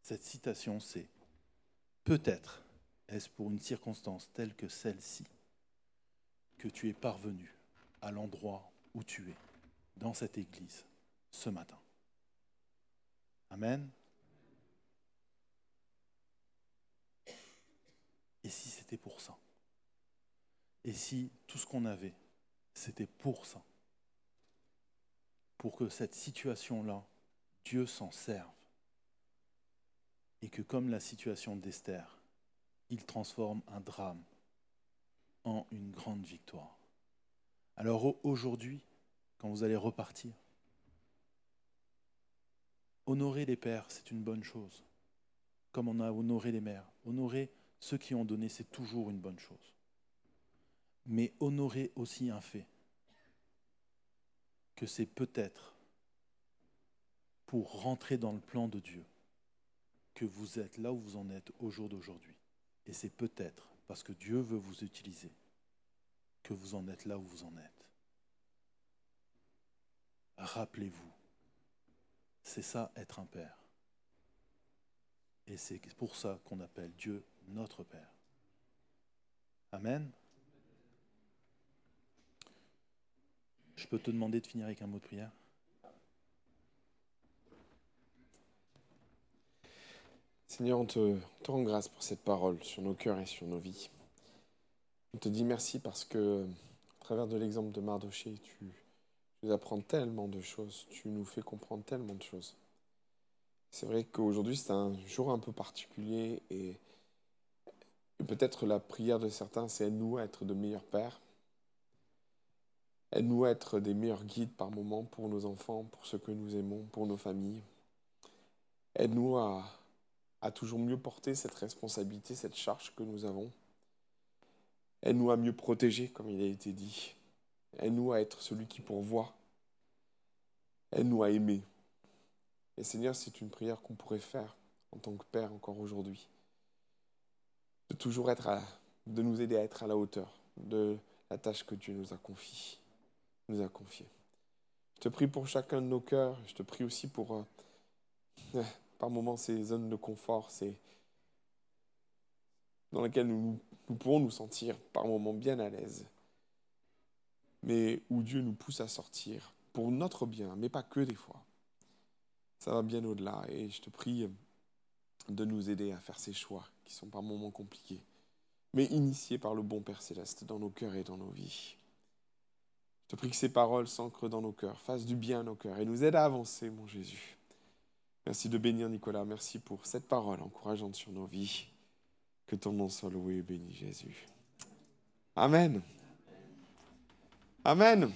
[SPEAKER 1] Cette citation, c'est Peut-être est-ce pour une circonstance telle que celle-ci que tu es parvenu à l'endroit où tu es, dans cette église, ce matin. Amen. Et si c'était pour ça? Et si tout ce qu'on avait, c'était pour ça Pour que cette situation-là, Dieu s'en serve. Et que comme la situation d'Esther, il transforme un drame en une grande victoire. Alors aujourd'hui, quand vous allez repartir, Honorer les pères, c'est une bonne chose. Comme on a honoré les mères. Honorer ceux qui ont donné, c'est toujours une bonne chose. Mais honorer aussi un fait, que c'est peut-être pour rentrer dans le plan de Dieu que vous êtes là où vous en êtes au jour d'aujourd'hui. Et c'est peut-être parce que Dieu veut vous utiliser que vous en êtes là où vous en êtes. Rappelez-vous, c'est ça être un père. Et c'est pour ça qu'on appelle Dieu notre Père. Amen. Je peux te demander de finir avec un mot de prière
[SPEAKER 2] Seigneur, on te, rend grâce pour cette parole sur nos cœurs et sur nos vies. On te dit merci parce que, à travers de l'exemple de Mardoché, tu, nous apprends tellement de choses, tu nous fais comprendre tellement de choses. C'est vrai qu'aujourd'hui, c'est un jour un peu particulier et, peut-être la prière de certains, c'est aide-nous à être de meilleurs pères. Aide-nous à être des meilleurs guides par moment pour nos enfants, pour ceux que nous aimons, pour nos familles. Aide-nous à, toujours mieux porter cette responsabilité, cette charge que nous avons. Aide-nous à mieux protéger, comme il a été dit. Aide-nous à être celui qui pourvoit. Aide-nous à aimer. Et Seigneur, c'est une prière qu'on pourrait faire en tant que Père encore aujourd'hui. De toujours être à, de nous aider à être à la hauteur de la tâche que Dieu nous a confiée. Nous a confiée. Je te prie pour chacun de nos cœurs. Je te prie aussi pour, euh, par moments, ces zones de confort, ces dans lesquelles nous, nous pouvons nous sentir par moments bien à l'aise, mais où Dieu nous pousse à sortir pour notre bien, mais pas que des fois. Ça va bien au-delà et je te prie de nous aider à faire ces choix qui sont par moments compliqués, mais initiés par le bon Père céleste dans nos cœurs et dans nos vies. Je te prie que ces paroles s'ancrent dans nos cœurs, fassent du bien à nos cœurs et nous aident à avancer, mon Jésus. Merci de bénir Nicolas, merci pour cette parole encourageante sur nos vies. Que ton nom soit loué et béni, Jésus. Amen. Amen.